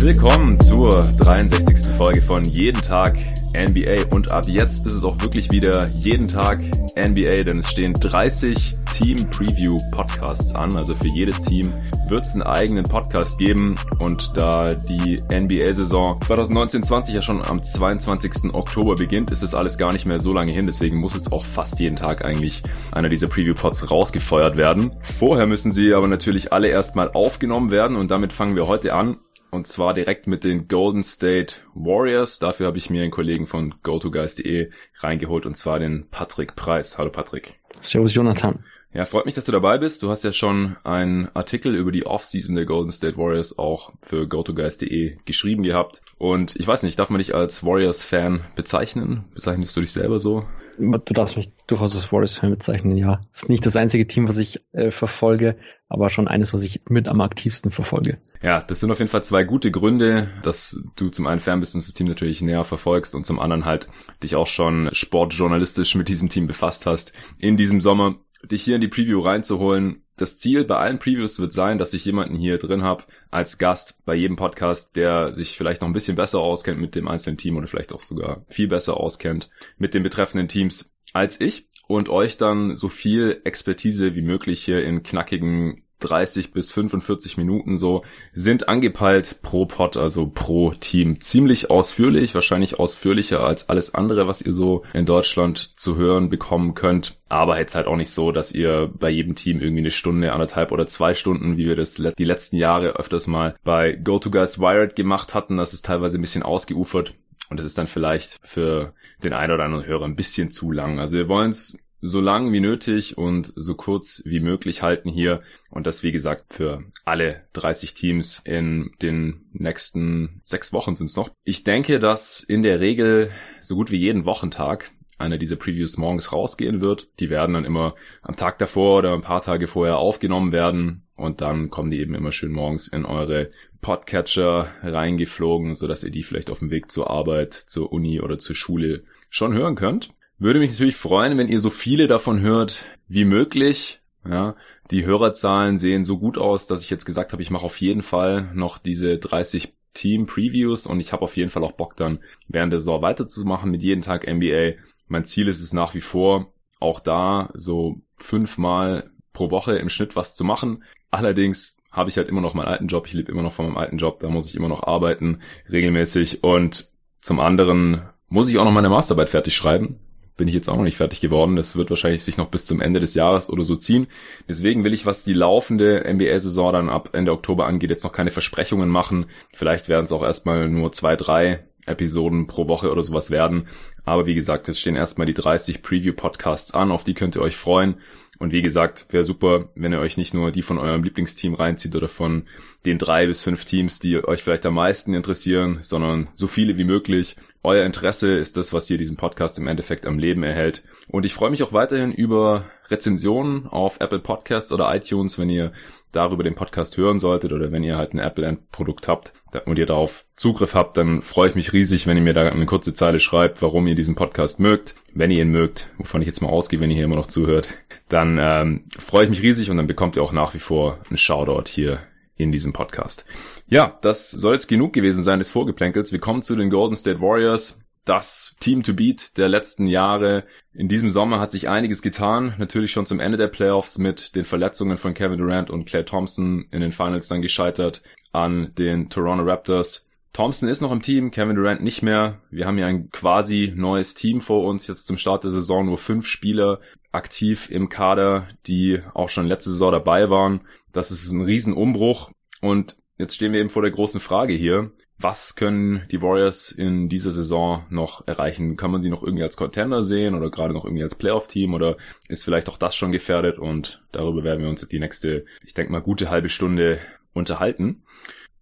Willkommen zur 63. Folge von Jeden Tag NBA und ab jetzt ist es auch wirklich wieder jeden Tag NBA, denn es stehen 30 Team Preview Podcasts an. Also für jedes Team wird es einen eigenen Podcast geben und da die NBA-Saison 2019-20 ja schon am 22. Oktober beginnt, ist es alles gar nicht mehr so lange hin. Deswegen muss jetzt auch fast jeden Tag eigentlich einer dieser Preview-Pods rausgefeuert werden. Vorher müssen sie aber natürlich alle erstmal aufgenommen werden und damit fangen wir heute an. Und zwar direkt mit den Golden State Warriors. Dafür habe ich mir einen Kollegen von GoToGuys.de reingeholt und zwar den Patrick Preis. Hallo Patrick. Servus Jonathan. Ja, freut mich, dass du dabei bist. Du hast ja schon einen Artikel über die Offseason der Golden State Warriors auch für GoToGuys.de geschrieben gehabt. Und ich weiß nicht, darf man dich als Warriors-Fan bezeichnen? Bezeichnest du dich selber so? Du darfst mich durchaus als Warriors-Fan bezeichnen, ja. Ist nicht das einzige Team, was ich äh, verfolge, aber schon eines, was ich mit am aktivsten verfolge. Ja, das sind auf jeden Fall zwei gute Gründe, dass du zum einen Fan bist und das Team natürlich näher verfolgst und zum anderen halt dich auch schon sportjournalistisch mit diesem Team befasst hast in diesem Sommer dich hier in die Preview reinzuholen. Das Ziel bei allen Previews wird sein, dass ich jemanden hier drin habe als Gast bei jedem Podcast, der sich vielleicht noch ein bisschen besser auskennt mit dem einzelnen Team oder vielleicht auch sogar viel besser auskennt mit den betreffenden Teams als ich und euch dann so viel Expertise wie möglich hier in knackigen 30 bis 45 Minuten so sind angepeilt pro Pod, also pro Team. Ziemlich ausführlich, wahrscheinlich ausführlicher als alles andere, was ihr so in Deutschland zu hören bekommen könnt. Aber jetzt halt auch nicht so, dass ihr bei jedem Team irgendwie eine Stunde, anderthalb oder zwei Stunden, wie wir das die letzten Jahre öfters mal bei GoToGuys Wired gemacht hatten. Das ist teilweise ein bisschen ausgeufert. Und das ist dann vielleicht für den einen oder anderen Hörer ein bisschen zu lang. Also wir wollen es so lang wie nötig und so kurz wie möglich halten hier. Und das, wie gesagt, für alle 30 Teams in den nächsten sechs Wochen sind es noch. Ich denke, dass in der Regel so gut wie jeden Wochentag einer dieser Previews morgens rausgehen wird. Die werden dann immer am Tag davor oder ein paar Tage vorher aufgenommen werden und dann kommen die eben immer schön morgens in eure Podcatcher reingeflogen, sodass ihr die vielleicht auf dem Weg zur Arbeit, zur Uni oder zur Schule schon hören könnt. Würde mich natürlich freuen, wenn ihr so viele davon hört wie möglich. Ja, die Hörerzahlen sehen so gut aus, dass ich jetzt gesagt habe, ich mache auf jeden Fall noch diese 30 Team Previews und ich habe auf jeden Fall auch Bock dann während der Saison weiterzumachen mit jeden Tag NBA. Mein Ziel ist es nach wie vor, auch da so fünfmal pro Woche im Schnitt was zu machen. Allerdings habe ich halt immer noch meinen alten Job. Ich lebe immer noch von meinem alten Job. Da muss ich immer noch arbeiten, regelmäßig. Und zum anderen muss ich auch noch meine Masterarbeit fertig schreiben bin ich jetzt auch noch nicht fertig geworden. Das wird wahrscheinlich sich noch bis zum Ende des Jahres oder so ziehen. Deswegen will ich, was die laufende NBA-Saison dann ab Ende Oktober angeht, jetzt noch keine Versprechungen machen. Vielleicht werden es auch erstmal nur zwei, drei Episoden pro Woche oder sowas werden. Aber wie gesagt, es stehen erstmal die 30 Preview-Podcasts an, auf die könnt ihr euch freuen. Und wie gesagt, wäre super, wenn ihr euch nicht nur die von eurem Lieblingsteam reinzieht oder von den drei bis fünf Teams, die euch vielleicht am meisten interessieren, sondern so viele wie möglich. Euer Interesse ist das, was hier diesen Podcast im Endeffekt am Leben erhält. Und ich freue mich auch weiterhin über Rezensionen auf Apple Podcasts oder iTunes, wenn ihr darüber den Podcast hören solltet oder wenn ihr halt ein Apple-Produkt habt und ihr darauf Zugriff habt, dann freue ich mich riesig, wenn ihr mir da eine kurze Zeile schreibt, warum ihr diesen Podcast mögt. Wenn ihr ihn mögt, wovon ich jetzt mal ausgehe, wenn ihr hier immer noch zuhört, dann ähm, freue ich mich riesig und dann bekommt ihr auch nach wie vor einen Shoutout hier in diesem Podcast. Ja, das soll jetzt genug gewesen sein des Vorgeplänkels. Wir kommen zu den Golden State Warriors das Team to beat der letzten Jahre. In diesem Sommer hat sich einiges getan. Natürlich schon zum Ende der Playoffs mit den Verletzungen von Kevin Durant und Claire Thompson in den Finals dann gescheitert an den Toronto Raptors. Thompson ist noch im Team, Kevin Durant nicht mehr. Wir haben ja ein quasi neues Team vor uns. Jetzt zum Start der Saison nur fünf Spieler aktiv im Kader, die auch schon letzte Saison dabei waren. Das ist ein Riesenumbruch. Und jetzt stehen wir eben vor der großen Frage hier was können die Warriors in dieser Saison noch erreichen? Kann man sie noch irgendwie als Contender sehen oder gerade noch irgendwie als Playoff-Team oder ist vielleicht auch das schon gefährdet? Und darüber werden wir uns die nächste, ich denke mal, gute halbe Stunde unterhalten.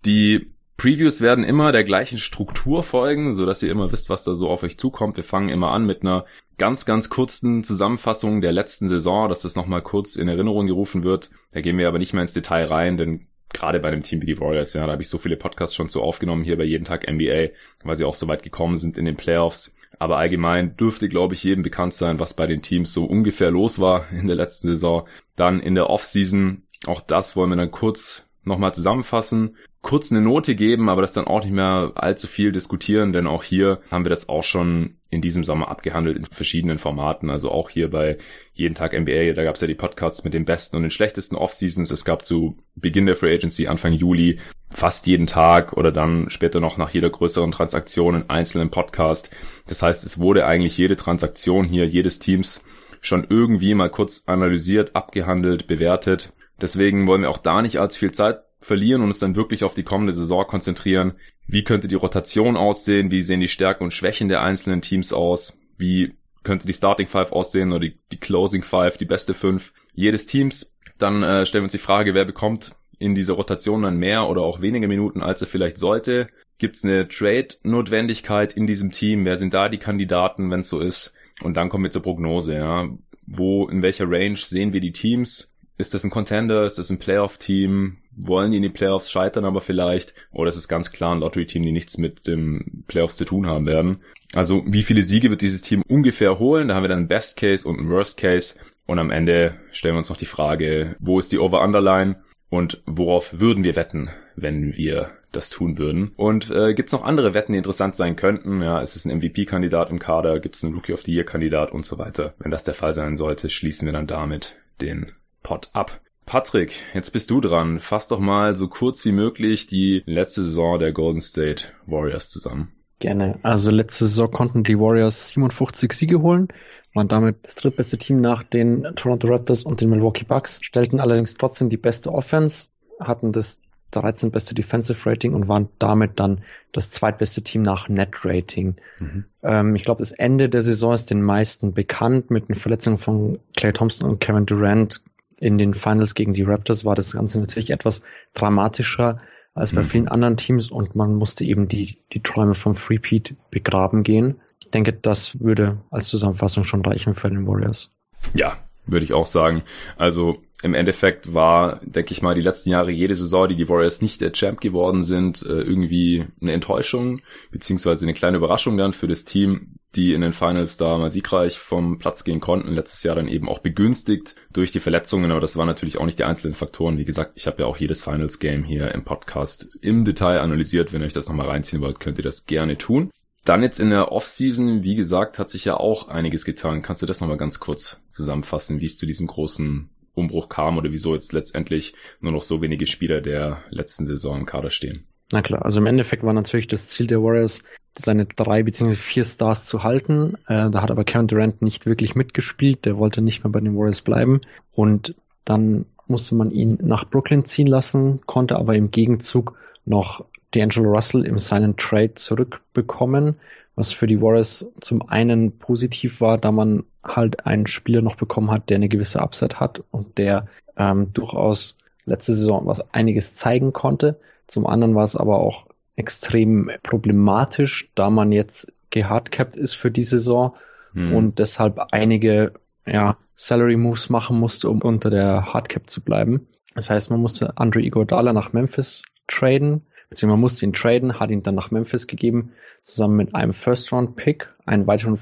Die Previews werden immer der gleichen Struktur folgen, so dass ihr immer wisst, was da so auf euch zukommt. Wir fangen immer an mit einer ganz, ganz kurzen Zusammenfassung der letzten Saison, dass das nochmal kurz in Erinnerung gerufen wird. Da gehen wir aber nicht mehr ins Detail rein, denn gerade bei einem Team wie die Warriors, ja, da habe ich so viele Podcasts schon so aufgenommen hier bei jeden Tag NBA, weil sie auch so weit gekommen sind in den Playoffs. Aber allgemein dürfte, glaube ich, jedem bekannt sein, was bei den Teams so ungefähr los war in der letzten Saison. Dann in der Offseason, auch das wollen wir dann kurz nochmal zusammenfassen kurz eine Note geben, aber das dann auch nicht mehr allzu viel diskutieren, denn auch hier haben wir das auch schon in diesem Sommer abgehandelt in verschiedenen Formaten. Also auch hier bei Jeden Tag NBA, da gab es ja die Podcasts mit den besten und den schlechtesten Off-Seasons. Es gab zu Beginn der Free Agency, Anfang Juli, fast jeden Tag oder dann später noch nach jeder größeren Transaktion einen einzelnen Podcast. Das heißt, es wurde eigentlich jede Transaktion hier, jedes Teams schon irgendwie mal kurz analysiert, abgehandelt, bewertet. Deswegen wollen wir auch da nicht allzu viel Zeit verlieren und uns dann wirklich auf die kommende Saison konzentrieren. Wie könnte die Rotation aussehen? Wie sehen die Stärken und Schwächen der einzelnen Teams aus? Wie könnte die Starting Five aussehen oder die, die Closing Five, die beste Fünf jedes Teams? Dann äh, stellen wir uns die Frage, wer bekommt in dieser Rotation dann mehr oder auch weniger Minuten, als er vielleicht sollte? Gibt es eine Trade-Notwendigkeit in diesem Team? Wer sind da die Kandidaten, wenn es so ist? Und dann kommen wir zur Prognose, ja. Wo, in welcher Range sehen wir die Teams? Ist das ein Contender? Ist das ein Playoff-Team? wollen die in die Playoffs scheitern, aber vielleicht, oder es ist ganz klar ein Lottery-Team, die nichts mit dem Playoffs zu tun haben werden. Also wie viele Siege wird dieses Team ungefähr holen? Da haben wir dann Best Case und einen Worst Case. Und am Ende stellen wir uns noch die Frage, wo ist die Over-Underline und worauf würden wir wetten, wenn wir das tun würden. Und äh, gibt es noch andere Wetten, die interessant sein könnten? Ja, ist es ein MVP-Kandidat im Kader? Gibt es einen Rookie of the Year-Kandidat und so weiter? Wenn das der Fall sein sollte, schließen wir dann damit den Pot ab. Patrick, jetzt bist du dran. Fass doch mal so kurz wie möglich die letzte Saison der Golden State Warriors zusammen. Gerne. Also letzte Saison konnten die Warriors 57 Siege holen, waren damit das drittbeste Team nach den Toronto Raptors und den Milwaukee Bucks, stellten allerdings trotzdem die beste Offense, hatten das 13 beste Defensive Rating und waren damit dann das zweitbeste Team nach Net Rating. Mhm. Ähm, ich glaube, das Ende der Saison ist den meisten bekannt mit den Verletzungen von Clay Thompson und Kevin Durant in den Finals gegen die Raptors war das Ganze natürlich etwas dramatischer als bei mhm. vielen anderen Teams und man musste eben die, die Träume vom Freepeat begraben gehen. Ich denke, das würde als Zusammenfassung schon reichen für den Warriors. Ja, würde ich auch sagen. Also im Endeffekt war, denke ich mal, die letzten Jahre jede Saison, die die Warriors nicht der Champ geworden sind, äh, irgendwie eine Enttäuschung, beziehungsweise eine kleine Überraschung dann für das Team, die in den Finals da mal siegreich vom Platz gehen konnten. Letztes Jahr dann eben auch begünstigt durch die Verletzungen, aber das waren natürlich auch nicht die einzelnen Faktoren. Wie gesagt, ich habe ja auch jedes Finals-Game hier im Podcast im Detail analysiert. Wenn ihr euch das nochmal reinziehen wollt, könnt ihr das gerne tun. Dann jetzt in der Offseason, wie gesagt, hat sich ja auch einiges getan. Kannst du das nochmal ganz kurz zusammenfassen, wie es zu diesem großen Umbruch kam oder wieso jetzt letztendlich nur noch so wenige Spieler der letzten Saison im Kader stehen? Na klar, also im Endeffekt war natürlich das Ziel der Warriors, seine drei bzw. vier Stars zu halten. Äh, da hat aber Kevin Durant nicht wirklich mitgespielt, der wollte nicht mehr bei den Warriors bleiben und dann musste man ihn nach Brooklyn ziehen lassen, konnte aber im Gegenzug noch D'Angelo Russell im Silent Trade zurückbekommen, was für die Warriors zum einen positiv war, da man halt einen Spieler noch bekommen hat, der eine gewisse Upside hat und der ähm, durchaus letzte Saison was einiges zeigen konnte. Zum anderen war es aber auch extrem problematisch, da man jetzt gehardcapped ist für die Saison hm. und deshalb einige ja, Salary Moves machen musste, um unter der Hardcap zu bleiben. Das heißt, man musste Andre Iguodala nach Memphis traden, beziehungsweise man musste ihn traden, hat ihn dann nach Memphis gegeben, zusammen mit einem First-Round-Pick. Einen weiteren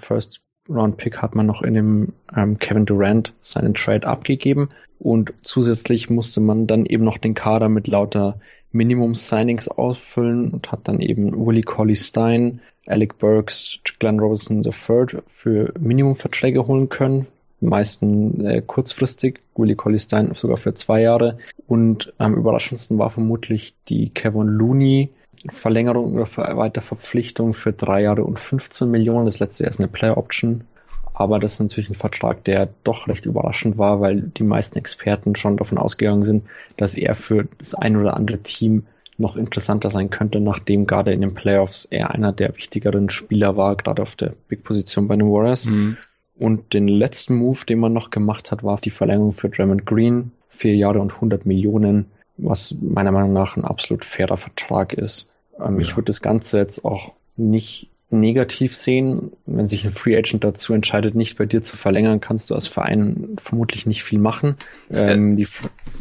First-Round-Pick hat man noch in dem ähm, Kevin Durant seinen Trade abgegeben und zusätzlich musste man dann eben noch den Kader mit lauter Minimum-Signings ausfüllen und hat dann eben Willie Colley Stein, Alec Burks, Glenn Robinson III für Minimumverträge holen können meisten äh, kurzfristig, Willie Colley Stein sogar für zwei Jahre. Und am überraschendsten war vermutlich die Kevin Looney Verlängerung oder Weiterverpflichtung für drei Jahre und 15 Millionen. Das letzte ist eine Player Option. Aber das ist natürlich ein Vertrag, der doch recht überraschend war, weil die meisten Experten schon davon ausgegangen sind, dass er für das ein oder andere Team noch interessanter sein könnte, nachdem gerade in den Playoffs er einer der wichtigeren Spieler war, gerade auf der Big Position bei den Warriors. Mhm. Und den letzten Move, den man noch gemacht hat, war die Verlängerung für Draymond Green. Vier Jahre und 100 Millionen, was meiner Meinung nach ein absolut fairer Vertrag ist. Ähm, ja. Ich würde das Ganze jetzt auch nicht negativ sehen. Wenn sich ein Free Agent dazu entscheidet, nicht bei dir zu verlängern, kannst du als Verein vermutlich nicht viel machen. Ähm, äh,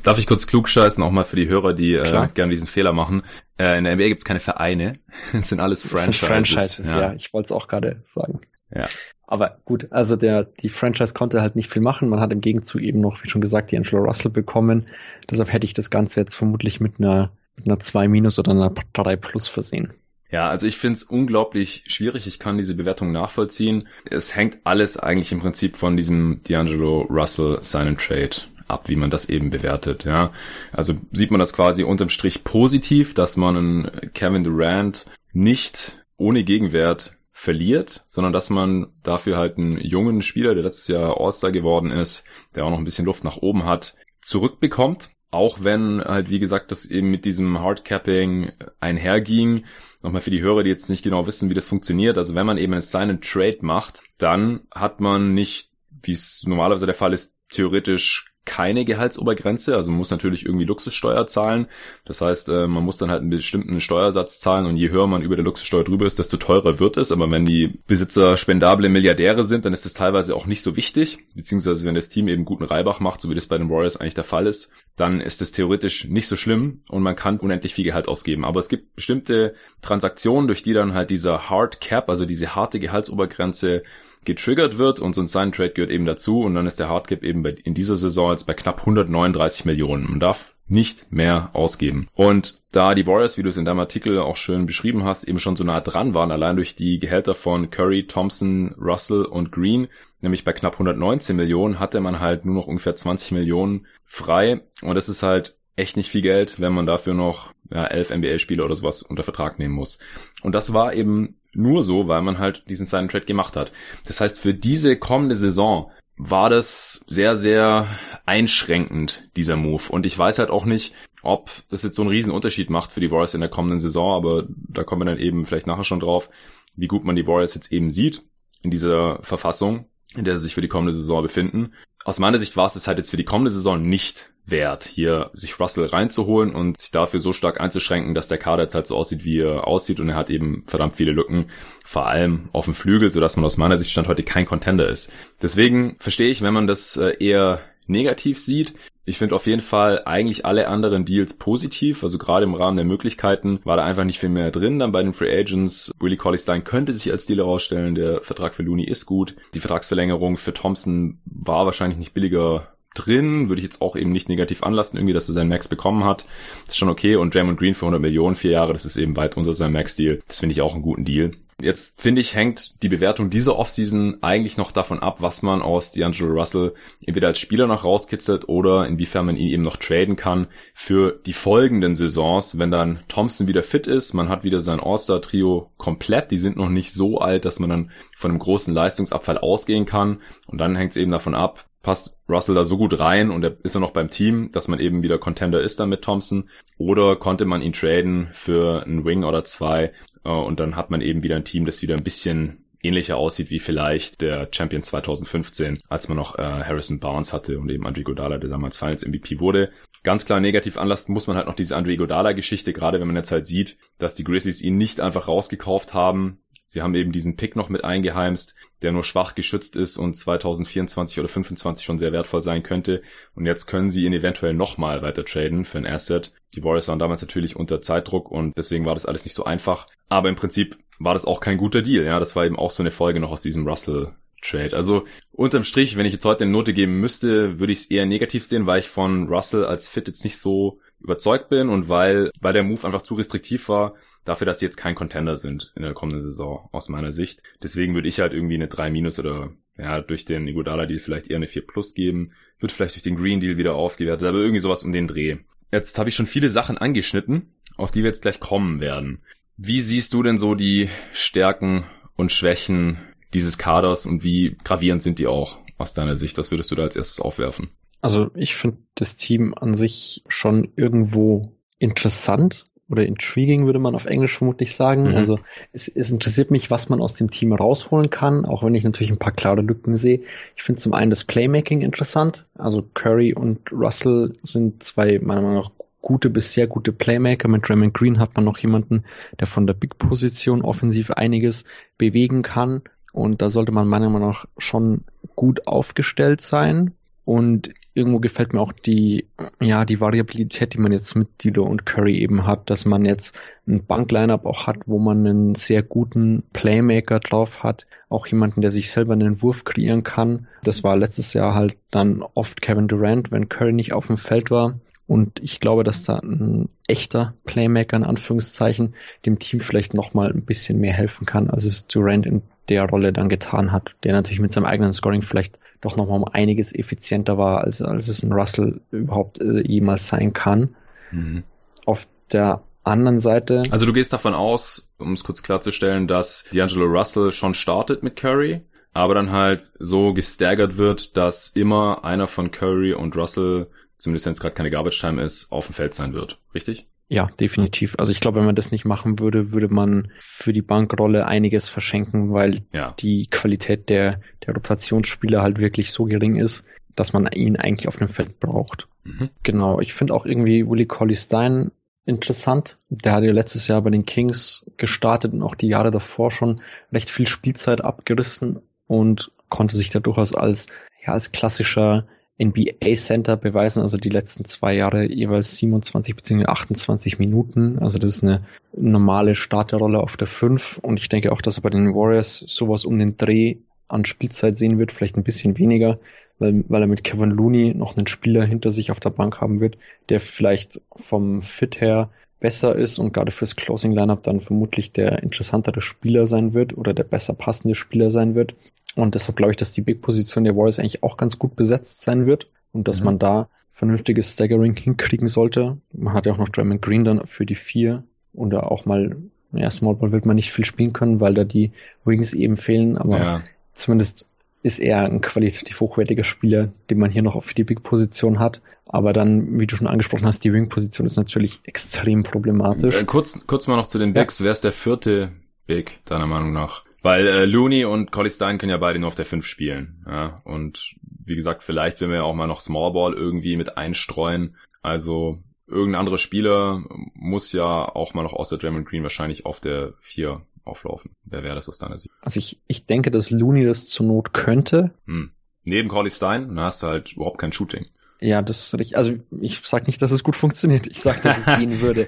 Darf ich kurz klugscheißen, auch mal für die Hörer, die äh, gerne diesen Fehler machen. Äh, in der NBA gibt es keine Vereine, es sind alles Franchises. Sind Franchises, ja. ja. Ich wollte es auch gerade sagen. Ja. Aber gut, also der, die Franchise konnte halt nicht viel machen. Man hat im Gegenzug eben noch, wie schon gesagt, die Angelo Russell bekommen. Deshalb hätte ich das Ganze jetzt vermutlich mit einer, mit einer 2 minus oder einer 3 plus versehen. Ja, also ich finde es unglaublich schwierig. Ich kann diese Bewertung nachvollziehen. Es hängt alles eigentlich im Prinzip von diesem D'Angelo Russell Sign Trade ab, wie man das eben bewertet. Ja, also sieht man das quasi unterm Strich positiv, dass man einen Kevin Durant nicht ohne Gegenwert verliert, sondern dass man dafür halt einen jungen Spieler, der letztes Jahr All-Star geworden ist, der auch noch ein bisschen Luft nach oben hat, zurückbekommt. Auch wenn halt, wie gesagt, das eben mit diesem Hardcapping einherging. Nochmal für die Hörer, die jetzt nicht genau wissen, wie das funktioniert. Also wenn man eben einen Sign Trade macht, dann hat man nicht, wie es normalerweise der Fall ist, theoretisch keine Gehaltsobergrenze, also man muss natürlich irgendwie Luxussteuer zahlen. Das heißt, äh, man muss dann halt einen bestimmten Steuersatz zahlen und je höher man über der Luxussteuer drüber ist, desto teurer wird es. Aber wenn die Besitzer spendable Milliardäre sind, dann ist das teilweise auch nicht so wichtig. Beziehungsweise wenn das Team eben guten Reibach macht, so wie das bei den Warriors eigentlich der Fall ist, dann ist es theoretisch nicht so schlimm und man kann unendlich viel Gehalt ausgeben. Aber es gibt bestimmte Transaktionen, durch die dann halt dieser Hard Cap, also diese harte Gehaltsobergrenze getriggert wird und so ein Sign Trade gehört eben dazu und dann ist der Hardcap eben bei, in dieser Saison jetzt bei knapp 139 Millionen. Man darf nicht mehr ausgeben. Und da die Warriors, wie du es in deinem Artikel auch schön beschrieben hast, eben schon so nah dran waren, allein durch die Gehälter von Curry, Thompson, Russell und Green, nämlich bei knapp 119 Millionen, hatte man halt nur noch ungefähr 20 Millionen frei. Und das ist halt echt nicht viel Geld, wenn man dafür noch ja, elf NBA-Spieler oder sowas unter Vertrag nehmen muss. Und das war eben nur so, weil man halt diesen Sign Trade gemacht hat. Das heißt, für diese kommende Saison war das sehr, sehr einschränkend, dieser Move. Und ich weiß halt auch nicht, ob das jetzt so einen riesen Unterschied macht für die Warriors in der kommenden Saison, aber da kommen wir dann eben vielleicht nachher schon drauf, wie gut man die Warriors jetzt eben sieht in dieser Verfassung, in der sie sich für die kommende Saison befinden. Aus meiner Sicht war es es halt jetzt für die kommende Saison nicht wert, hier sich Russell reinzuholen und sich dafür so stark einzuschränken, dass der Kader jetzt halt so aussieht, wie er aussieht und er hat eben verdammt viele Lücken, vor allem auf dem Flügel, sodass man aus meiner Sicht Stand heute kein Contender ist. Deswegen verstehe ich, wenn man das äh, eher negativ sieht. Ich finde auf jeden Fall eigentlich alle anderen Deals positiv. Also gerade im Rahmen der Möglichkeiten war da einfach nicht viel mehr drin. Dann bei den Free Agents. Willie Colley Stein könnte sich als Deal herausstellen. Der Vertrag für Looney ist gut. Die Vertragsverlängerung für Thompson war wahrscheinlich nicht billiger drin, würde ich jetzt auch eben nicht negativ anlassen, irgendwie, dass er seinen Max bekommen hat. Das ist schon okay. Und Draymond Green für 100 Millionen, vier Jahre, das ist eben weit unter seinem Max-Deal. Das finde ich auch einen guten Deal. Jetzt finde ich, hängt die Bewertung dieser Offseason eigentlich noch davon ab, was man aus D'Angelo Russell entweder als Spieler noch rauskitzelt oder inwiefern man ihn eben noch traden kann für die folgenden Saisons, wenn dann Thompson wieder fit ist, man hat wieder sein All-Star-Trio komplett, die sind noch nicht so alt, dass man dann von einem großen Leistungsabfall ausgehen kann und dann hängt es eben davon ab, passt Russell da so gut rein und er ist er noch beim Team, dass man eben wieder Contender ist dann mit Thompson oder konnte man ihn traden für einen Wing oder zwei äh, und dann hat man eben wieder ein Team, das wieder ein bisschen ähnlicher aussieht wie vielleicht der Champion 2015, als man noch äh, Harrison Barnes hatte und eben Andre Godala, der damals Finals MVP wurde. Ganz klar negativ anlassen muss man halt noch diese Andre Godala-Geschichte, gerade wenn man jetzt halt sieht, dass die Grizzlies ihn nicht einfach rausgekauft haben, Sie haben eben diesen Pick noch mit eingeheimst, der nur schwach geschützt ist und 2024 oder 2025 schon sehr wertvoll sein könnte. Und jetzt können sie ihn eventuell nochmal weiter traden für ein Asset. Die Warriors waren damals natürlich unter Zeitdruck und deswegen war das alles nicht so einfach. Aber im Prinzip war das auch kein guter Deal. Ja, das war eben auch so eine Folge noch aus diesem Russell Trade. Also unterm Strich, wenn ich jetzt heute eine Note geben müsste, würde ich es eher negativ sehen, weil ich von Russell als Fit jetzt nicht so überzeugt bin und weil, weil der Move einfach zu restriktiv war dafür, dass sie jetzt kein Contender sind in der kommenden Saison, aus meiner Sicht. Deswegen würde ich halt irgendwie eine 3 minus oder ja, durch den Iguodala Deal vielleicht eher eine 4 plus geben, wird vielleicht durch den Green Deal wieder aufgewertet, aber irgendwie sowas um den Dreh. Jetzt habe ich schon viele Sachen angeschnitten, auf die wir jetzt gleich kommen werden. Wie siehst du denn so die Stärken und Schwächen dieses Kaders und wie gravierend sind die auch aus deiner Sicht? Was würdest du da als erstes aufwerfen? Also ich finde das Team an sich schon irgendwo interessant oder intriguing würde man auf Englisch vermutlich sagen. Mhm. Also es, es, interessiert mich, was man aus dem Team rausholen kann, auch wenn ich natürlich ein paar klare Lücken sehe. Ich finde zum einen das Playmaking interessant. Also Curry und Russell sind zwei meiner Meinung nach gute bis sehr gute Playmaker. Mit Draymond Green hat man noch jemanden, der von der Big-Position offensiv einiges bewegen kann. Und da sollte man meiner Meinung nach schon gut aufgestellt sein. Und irgendwo gefällt mir auch die, ja, die Variabilität, die man jetzt mit Dilo und Curry eben hat, dass man jetzt ein Banklineup auch hat, wo man einen sehr guten Playmaker drauf hat, auch jemanden, der sich selber einen Wurf kreieren kann. Das war letztes Jahr halt dann oft Kevin Durant, wenn Curry nicht auf dem Feld war. Und ich glaube, dass da ein echter Playmaker in Anführungszeichen dem Team vielleicht nochmal ein bisschen mehr helfen kann, als es Durant in der Rolle dann getan hat, der natürlich mit seinem eigenen Scoring vielleicht doch nochmal um einiges effizienter war, als, als es ein Russell überhaupt äh, jemals sein kann. Mhm. Auf der anderen Seite. Also du gehst davon aus, um es kurz klarzustellen, dass D'Angelo Russell schon startet mit Curry, aber dann halt so gestaggert wird, dass immer einer von Curry und Russell, zumindest wenn es gerade keine Garbage Time ist, auf dem Feld sein wird. Richtig? Ja, definitiv. Also ich glaube, wenn man das nicht machen würde, würde man für die Bankrolle einiges verschenken, weil ja. die Qualität der, der Rotationsspieler halt wirklich so gering ist, dass man ihn eigentlich auf dem Feld braucht. Mhm. Genau. Ich finde auch irgendwie Willie Colley Stein interessant. Der hat ja letztes Jahr bei den Kings gestartet und auch die Jahre davor schon recht viel Spielzeit abgerissen und konnte sich da durchaus als, ja, als klassischer NBA Center beweisen, also die letzten zwei Jahre jeweils 27 bzw. 28 Minuten. Also das ist eine normale Starterrolle auf der 5 und ich denke auch, dass er bei den Warriors sowas um den Dreh an Spielzeit sehen wird, vielleicht ein bisschen weniger, weil, weil er mit Kevin Looney noch einen Spieler hinter sich auf der Bank haben wird, der vielleicht vom Fit her besser ist und gerade fürs Closing Lineup dann vermutlich der interessantere Spieler sein wird oder der besser passende Spieler sein wird. Und deshalb glaube ich, dass die Big-Position der Warriors eigentlich auch ganz gut besetzt sein wird und dass mhm. man da vernünftiges Staggering hinkriegen sollte. Man hat ja auch noch Draymond Green dann für die vier und auch mal, ja, Small Ball wird man nicht viel spielen können, weil da die Wings eben fehlen, aber ja. zumindest ist er ein qualitativ hochwertiger Spieler, den man hier noch auf die Big-Position hat. Aber dann, wie du schon angesprochen hast, die Wing-Position ist natürlich extrem problematisch. Äh, kurz, kurz mal noch zu den Bigs. Ja. Wer ist der vierte Big, deiner Meinung nach? Weil äh, Looney und Collie Stein können ja beide nur auf der 5 spielen. Ja? Und wie gesagt, vielleicht werden wir ja auch mal noch Smallball irgendwie mit einstreuen. Also irgendein anderer Spieler muss ja auch mal noch außer Draymond Green wahrscheinlich auf der 4 auflaufen. Wer wäre das aus deiner Sicht? Also ich, ich denke, dass Looney das zur Not könnte. Hm. Neben Collie Stein, dann hast du halt überhaupt kein Shooting. Ja, das ist richtig. Also ich sage nicht, dass es gut funktioniert. Ich sage, dass es gehen würde.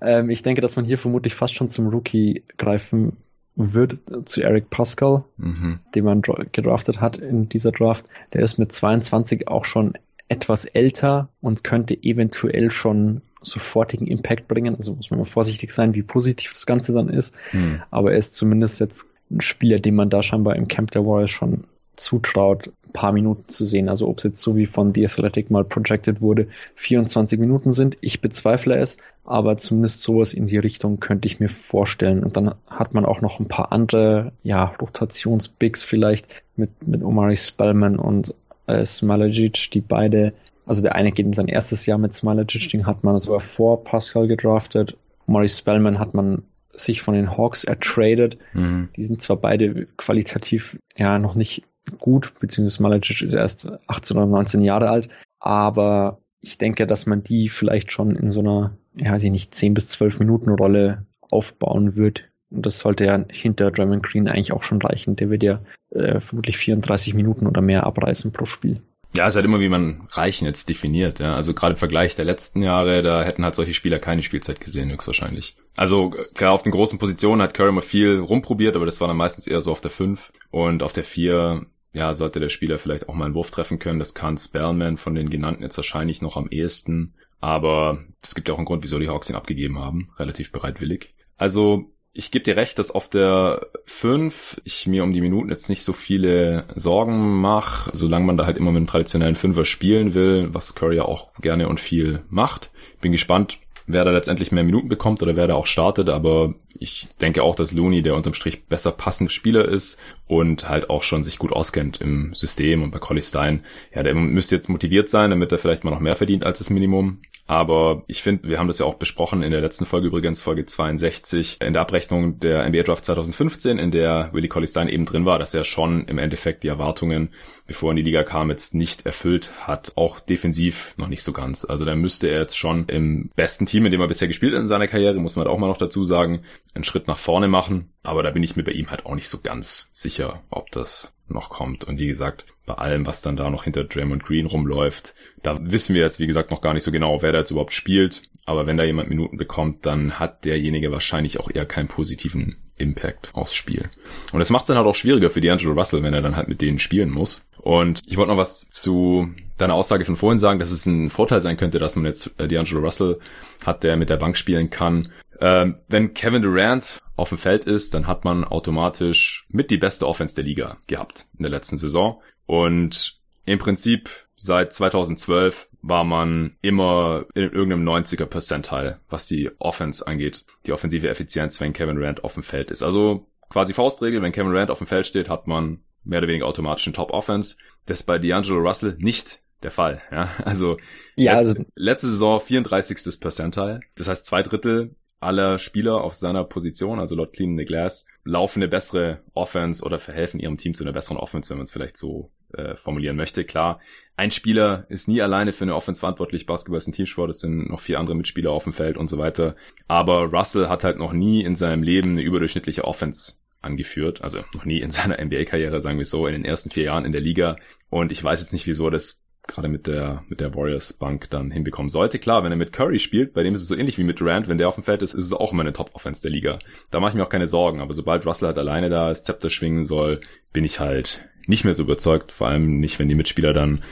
Ähm, ich denke, dass man hier vermutlich fast schon zum Rookie greifen wird zu Eric Pascal, mhm. den man gedraftet hat in dieser Draft. Der ist mit 22 auch schon etwas älter und könnte eventuell schon sofortigen Impact bringen. Also muss man mal vorsichtig sein, wie positiv das Ganze dann ist. Mhm. Aber er ist zumindest jetzt ein Spieler, den man da scheinbar im Camp der Warriors schon zutraut, ein paar Minuten zu sehen. Also ob es jetzt so wie von The Athletic mal projected wurde, 24 Minuten sind. Ich bezweifle es, aber zumindest sowas in die Richtung könnte ich mir vorstellen. Und dann hat man auch noch ein paar andere, ja, Rotationsbigs vielleicht mit, mit Omari Spellman und äh, Smalajic, die beide, also der eine geht in sein erstes Jahr mit Smalajic, den hat man sogar vor Pascal gedraftet. Omari Spellman hat man sich von den Hawks ertradet. Mhm. Die sind zwar beide qualitativ ja noch nicht gut, beziehungsweise Malajic ist erst 18 oder 19 Jahre alt, aber ich denke, dass man die vielleicht schon in so einer, ja, weiß ich nicht, 10 bis 12 Minuten Rolle aufbauen wird. Und das sollte ja hinter Draymond Green eigentlich auch schon reichen. Der wird ja äh, vermutlich 34 Minuten oder mehr abreißen pro Spiel. Ja, es ist halt immer, wie man Reichen jetzt definiert. Ja. Also gerade im Vergleich der letzten Jahre, da hätten halt solche Spieler keine Spielzeit gesehen, höchstwahrscheinlich. Also klar, auf den großen Positionen hat Curry mal viel rumprobiert, aber das war dann meistens eher so auf der 5. Und auf der 4 ja, sollte der Spieler vielleicht auch mal einen Wurf treffen können. Das kann Spellman von den genannten jetzt wahrscheinlich noch am ehesten. Aber es gibt ja auch einen Grund, wieso die Hawks ihn abgegeben haben. Relativ bereitwillig. Also, ich gebe dir recht, dass auf der 5 ich mir um die Minuten jetzt nicht so viele Sorgen mache, solange man da halt immer mit einem traditionellen Fünfer spielen will, was Curry ja auch gerne und viel macht. Bin gespannt, wer da letztendlich mehr Minuten bekommt oder wer da auch startet, aber ich denke auch, dass Looney der unterm Strich besser passende Spieler ist und halt auch schon sich gut auskennt im System und bei Collie Stein. Ja, der müsste jetzt motiviert sein, damit er vielleicht mal noch mehr verdient als das Minimum. Aber ich finde, wir haben das ja auch besprochen in der letzten Folge übrigens, Folge 62, in der Abrechnung der NBA Draft 2015, in der Willie Colley Stein eben drin war, dass er schon im Endeffekt die Erwartungen, bevor er in die Liga kam, jetzt nicht erfüllt hat. Auch defensiv noch nicht so ganz. Also da müsste er jetzt schon im besten Team, in dem er bisher gespielt hat in seiner Karriere, muss man halt auch mal noch dazu sagen, einen Schritt nach vorne machen. Aber da bin ich mir bei ihm halt auch nicht so ganz sicher, ob das noch kommt. Und wie gesagt, bei allem, was dann da noch hinter Draymond Green rumläuft, da wissen wir jetzt, wie gesagt, noch gar nicht so genau, wer da jetzt überhaupt spielt. Aber wenn da jemand Minuten bekommt, dann hat derjenige wahrscheinlich auch eher keinen positiven Impact aufs Spiel. Und das macht es dann halt auch schwieriger für D'Angelo Russell, wenn er dann halt mit denen spielen muss. Und ich wollte noch was zu deiner Aussage von vorhin sagen, dass es ein Vorteil sein könnte, dass man jetzt äh, D'Angelo Russell hat, der mit der Bank spielen kann. Ähm, wenn Kevin Durant auf dem Feld ist, dann hat man automatisch mit die beste Offense der Liga gehabt in der letzten Saison. Und im Prinzip seit 2012 war man immer in irgendeinem 90er Percentile, was die Offense angeht, die offensive Effizienz, wenn Kevin Durant auf dem Feld ist. Also quasi Faustregel, wenn Kevin Durant auf dem Feld steht, hat man mehr oder weniger automatisch einen Top Offense. Das ist bei D'Angelo Russell nicht der Fall. Ja? Also, ja, also letzte Saison 34. Percentile. Das heißt, zwei Drittel aller Spieler auf seiner Position, also laut Clean the Glass, laufen eine bessere Offense oder verhelfen ihrem Team zu einer besseren Offense, wenn man es vielleicht so äh, formulieren möchte. Klar, ein Spieler ist nie alleine für eine Offense verantwortlich. Basketball ist ein Teamsport, es sind noch vier andere Mitspieler auf dem Feld und so weiter. Aber Russell hat halt noch nie in seinem Leben eine überdurchschnittliche Offense angeführt. Also noch nie in seiner NBA-Karriere, sagen wir so, in den ersten vier Jahren in der Liga. Und ich weiß jetzt nicht, wieso das gerade mit der, mit der Warriors Bank dann hinbekommen sollte. Klar, wenn er mit Curry spielt, bei dem ist es so ähnlich wie mit Durant, wenn der auf dem Feld ist, ist es auch immer eine Top-Offense der Liga. Da mache ich mir auch keine Sorgen, aber sobald Russell halt alleine da das Zepter schwingen soll, bin ich halt nicht mehr so überzeugt, vor allem nicht, wenn die Mitspieler dann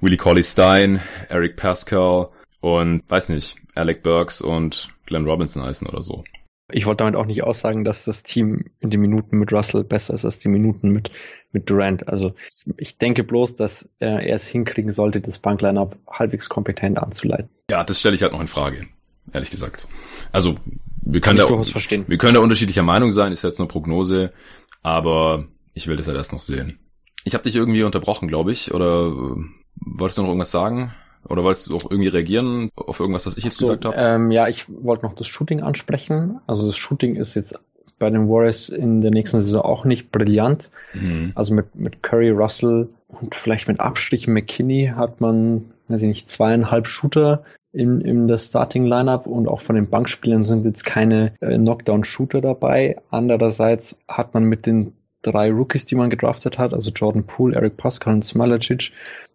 Willie Colley Stein, Eric Pascal und, weiß nicht, Alec Burks und Glenn Robinson heißen oder so. Ich wollte damit auch nicht aussagen, dass das Team in den Minuten mit Russell besser ist als die Minuten mit, mit Durant. Also ich denke bloß, dass er es hinkriegen sollte, das Bankline-Up halbwegs kompetent anzuleiten. Ja, das stelle ich halt noch in Frage, ehrlich gesagt. Also wir können, da, wir können da unterschiedlicher Meinung sein, ist jetzt eine Prognose, aber ich will das halt erst noch sehen. Ich habe dich irgendwie unterbrochen, glaube ich, oder äh, wolltest du noch irgendwas sagen? Oder wolltest du auch irgendwie reagieren auf irgendwas, was ich jetzt so, gesagt habe? Ähm, ja, ich wollte noch das Shooting ansprechen. Also das Shooting ist jetzt bei den Warriors in der nächsten Saison auch nicht brillant. Mhm. Also mit, mit Curry, Russell und vielleicht mit Abstrichen McKinney hat man, weiß ich nicht, zweieinhalb Shooter in, in der Starting Lineup und auch von den Bankspielern sind jetzt keine äh, Knockdown-Shooter dabei. Andererseits hat man mit den drei Rookies, die man gedraftet hat, also Jordan Poole, Eric Pascal und Smalacic,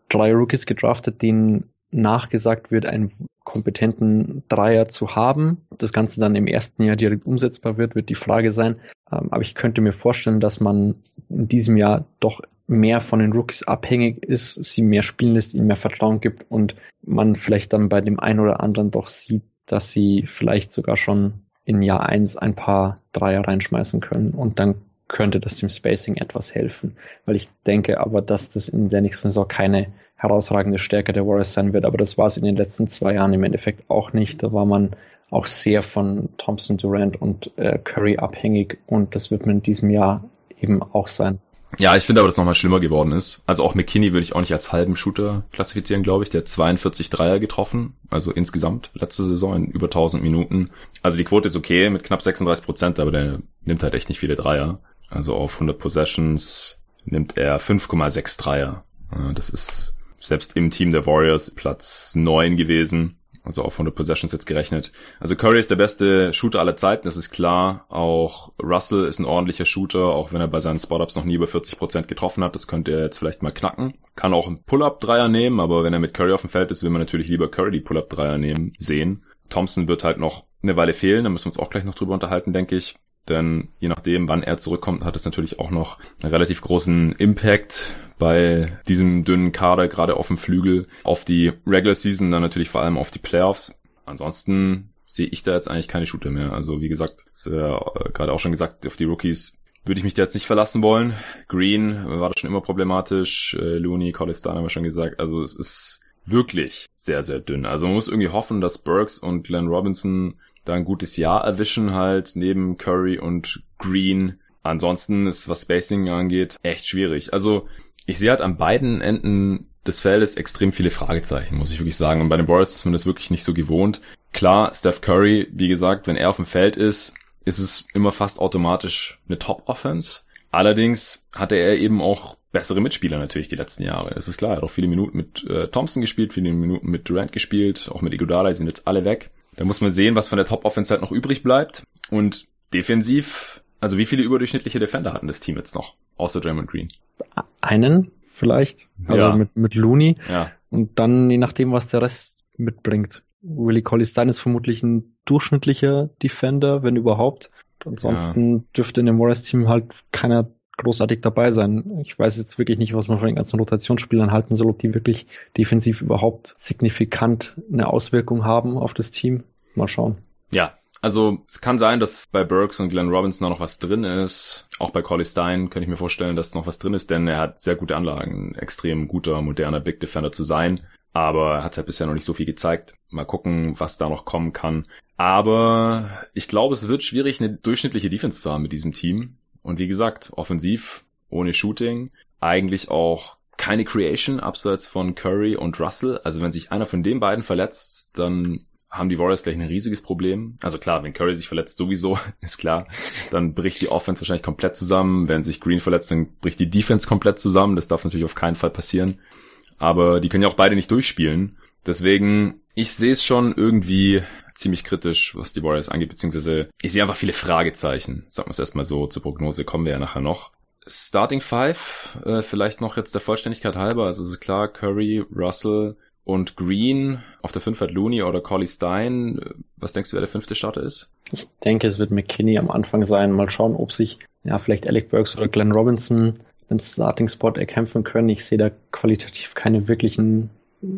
drei Rookies gedraftet, denen nachgesagt wird, einen kompetenten Dreier zu haben. Das Ganze dann im ersten Jahr direkt umsetzbar wird, wird die Frage sein. Ähm, aber ich könnte mir vorstellen, dass man in diesem Jahr doch mehr von den Rookies abhängig ist, sie mehr spielen lässt, ihnen mehr Vertrauen gibt und man vielleicht dann bei dem einen oder anderen doch sieht, dass sie vielleicht sogar schon in Jahr eins ein paar Dreier reinschmeißen können und dann könnte das dem Spacing etwas helfen, weil ich denke aber, dass das in der nächsten Saison keine herausragende Stärke der Warriors sein wird. Aber das war es in den letzten zwei Jahren im Endeffekt auch nicht. Da war man auch sehr von Thompson, Durant und äh, Curry abhängig und das wird man in diesem Jahr eben auch sein. Ja, ich finde aber, dass nochmal schlimmer geworden ist. Also auch McKinney würde ich auch nicht als halben Shooter klassifizieren, glaube ich. Der hat 42 Dreier getroffen, also insgesamt letzte Saison in über 1000 Minuten. Also die Quote ist okay mit knapp 36 Prozent, aber der nimmt halt echt nicht viele Dreier. Also auf 100 Possessions nimmt er 5,6 Dreier. Das ist selbst im Team der Warriors Platz 9 gewesen. Also auf 100 Possessions jetzt gerechnet. Also Curry ist der beste Shooter aller Zeiten, das ist klar. Auch Russell ist ein ordentlicher Shooter, auch wenn er bei seinen Spot-Ups noch nie über 40% getroffen hat. Das könnte er jetzt vielleicht mal knacken. Kann auch einen Pull-Up-Dreier nehmen, aber wenn er mit Curry auf dem Feld ist, will man natürlich lieber Curry die Pull-Up-Dreier nehmen, sehen. Thompson wird halt noch eine Weile fehlen, da müssen wir uns auch gleich noch drüber unterhalten, denke ich. Denn je nachdem, wann er zurückkommt, hat es natürlich auch noch einen relativ großen Impact bei diesem dünnen Kader, gerade auf dem Flügel, auf die Regular Season, dann natürlich vor allem auf die Playoffs. Ansonsten sehe ich da jetzt eigentlich keine Shooter mehr. Also wie gesagt, ist, äh, gerade auch schon gesagt, auf die Rookies würde ich mich da jetzt nicht verlassen wollen. Green war das schon immer problematisch. Äh, Looney, Collistan haben wir schon gesagt. Also es ist wirklich sehr, sehr dünn. Also man muss irgendwie hoffen, dass Burks und Glenn Robinson da ein gutes Jahr erwischen halt, neben Curry und Green. Ansonsten ist, was Spacing angeht, echt schwierig. Also ich sehe halt an beiden Enden des Feldes extrem viele Fragezeichen, muss ich wirklich sagen. Und bei den Warriors ist man das wirklich nicht so gewohnt. Klar, Steph Curry, wie gesagt, wenn er auf dem Feld ist, ist es immer fast automatisch eine Top-Offense. Allerdings hatte er eben auch bessere Mitspieler natürlich die letzten Jahre. Es ist klar, er hat auch viele Minuten mit äh, Thompson gespielt, viele Minuten mit Durant gespielt, auch mit Iguodala, die sind jetzt alle weg. Da muss man sehen, was von der Top-Offense halt noch übrig bleibt. Und defensiv, also wie viele überdurchschnittliche Defender hatten das Team jetzt noch, außer Draymond Green? Einen vielleicht, also ja. mit, mit Looney. Ja. Und dann je nachdem, was der Rest mitbringt. Willie Colley Stein ist vermutlich ein durchschnittlicher Defender, wenn überhaupt. Ansonsten ja. dürfte in dem Warriors-Team halt keiner großartig dabei sein. Ich weiß jetzt wirklich nicht, was man von den ganzen Rotationsspielern halten soll, ob die wirklich defensiv überhaupt signifikant eine Auswirkung haben auf das Team. Mal schauen. Ja, also es kann sein, dass bei Burks und Glenn Robinson noch was drin ist. Auch bei Collie Stein könnte ich mir vorstellen, dass noch was drin ist, denn er hat sehr gute Anlagen, extrem guter, moderner Big Defender zu sein. Aber er hat halt bisher noch nicht so viel gezeigt. Mal gucken, was da noch kommen kann. Aber ich glaube, es wird schwierig, eine durchschnittliche Defense zu haben mit diesem Team. Und wie gesagt, offensiv, ohne Shooting, eigentlich auch keine Creation abseits von Curry und Russell. Also wenn sich einer von den beiden verletzt, dann haben die Warriors gleich ein riesiges Problem. Also klar, wenn Curry sich verletzt, sowieso, ist klar. Dann bricht die Offense wahrscheinlich komplett zusammen. Wenn sich Green verletzt, dann bricht die Defense komplett zusammen. Das darf natürlich auf keinen Fall passieren. Aber die können ja auch beide nicht durchspielen. Deswegen, ich sehe es schon irgendwie ziemlich kritisch, was die Warriors angeht, beziehungsweise ich sehe einfach viele Fragezeichen. Sagen wir es erstmal so, zur Prognose kommen wir ja nachher noch. Starting Five, äh, vielleicht noch jetzt der Vollständigkeit halber, also ist klar, Curry, Russell und Green, auf der 5 hat Looney oder Collie Stein. Was denkst du, wer der fünfte Starter ist? Ich denke, es wird McKinney am Anfang sein. Mal schauen, ob sich ja vielleicht Alec Burks oder Glenn Robinson den Starting-Spot erkämpfen können. Ich sehe da qualitativ keine wirklichen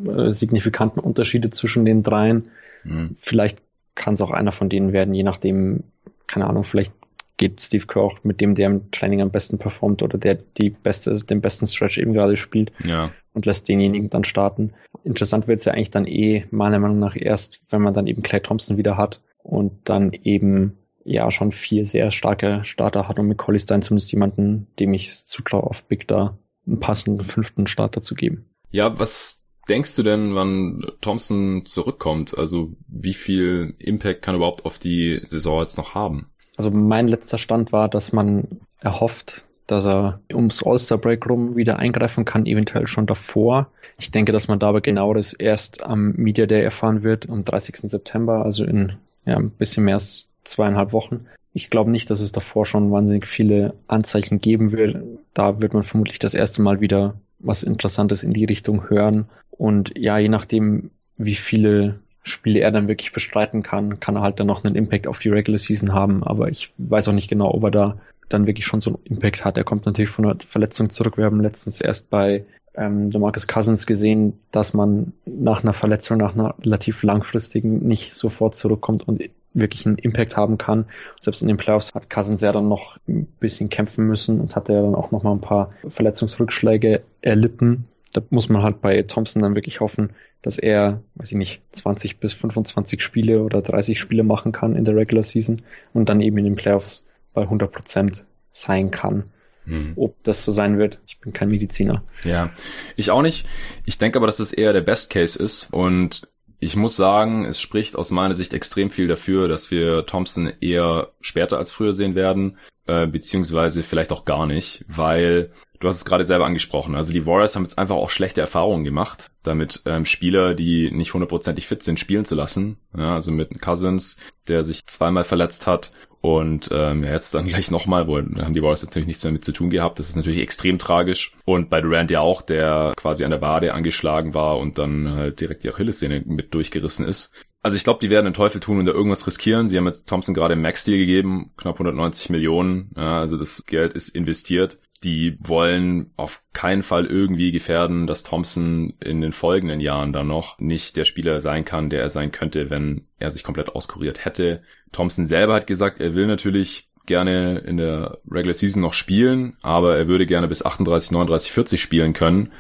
äh, signifikanten Unterschiede zwischen den dreien. Mhm. Vielleicht kann es auch einer von denen werden, je nachdem, keine Ahnung, vielleicht geht Steve Kerr auch mit dem, der im Training am besten performt oder der die beste, den besten Stretch eben gerade spielt ja. und lässt denjenigen dann starten. Interessant wird es ja eigentlich dann eh meiner Meinung nach erst, wenn man dann eben Clay Thompson wieder hat und dann eben ja schon vier sehr starke Starter hat und mit Collie Stein zumindest jemanden, dem ich zutraue, auf Big da einen passenden fünften Starter zu geben. Ja, was denkst du denn, wann Thompson zurückkommt? Also wie viel Impact kann er überhaupt auf die Saison jetzt noch haben? Also mein letzter Stand war, dass man erhofft, dass er ums All-Star-Break rum wieder eingreifen kann, eventuell schon davor. Ich denke, dass man dabei genaueres erst am Media Day erfahren wird, am 30. September, also in ja, ein bisschen mehr als zweieinhalb Wochen. Ich glaube nicht, dass es davor schon wahnsinnig viele Anzeichen geben wird. Da wird man vermutlich das erste Mal wieder was Interessantes in die Richtung hören. Und ja, je nachdem, wie viele Spiele er dann wirklich bestreiten kann, kann er halt dann noch einen Impact auf die Regular Season haben. Aber ich weiß auch nicht genau, ob er da dann wirklich schon so einen Impact hat. Er kommt natürlich von einer Verletzung zurück. Wir haben letztens erst bei ähm, Marcus Cousins gesehen, dass man nach einer Verletzung, nach einer relativ langfristigen nicht sofort zurückkommt und wirklich einen Impact haben kann. Selbst in den Playoffs hat Cousins ja dann noch ein bisschen kämpfen müssen und hatte ja dann auch noch mal ein paar Verletzungsrückschläge erlitten. Da muss man halt bei Thompson dann wirklich hoffen, dass er, weiß ich nicht, 20 bis 25 Spiele oder 30 Spiele machen kann in der Regular Season und dann eben in den Playoffs bei 100 Prozent sein kann. Hm. Ob das so sein wird, ich bin kein Mediziner. Ja, ich auch nicht. Ich denke aber, dass das eher der Best Case ist und ich muss sagen, es spricht aus meiner Sicht extrem viel dafür, dass wir Thompson eher später als früher sehen werden, äh, beziehungsweise vielleicht auch gar nicht, weil du hast es gerade selber angesprochen. Also die Warriors haben jetzt einfach auch schlechte Erfahrungen gemacht, damit ähm, Spieler, die nicht hundertprozentig fit sind, spielen zu lassen. Ja, also mit Cousins, der sich zweimal verletzt hat und ähm, jetzt dann gleich nochmal, wo haben die Warriors natürlich nichts mehr mit zu tun gehabt. Das ist natürlich extrem tragisch. Und bei Durant ja auch, der quasi an der Wade angeschlagen war und dann halt direkt die Achillessehne mit durchgerissen ist. Also ich glaube, die werden den Teufel tun und da irgendwas riskieren. Sie haben jetzt Thompson gerade im Max-Deal gegeben, knapp 190 Millionen. Ja, also das Geld ist investiert die wollen auf keinen Fall irgendwie gefährden, dass Thompson in den folgenden Jahren dann noch nicht der Spieler sein kann, der er sein könnte, wenn er sich komplett auskuriert hätte. Thompson selber hat gesagt, er will natürlich gerne in der Regular Season noch spielen, aber er würde gerne bis 38, 39, 40 spielen können.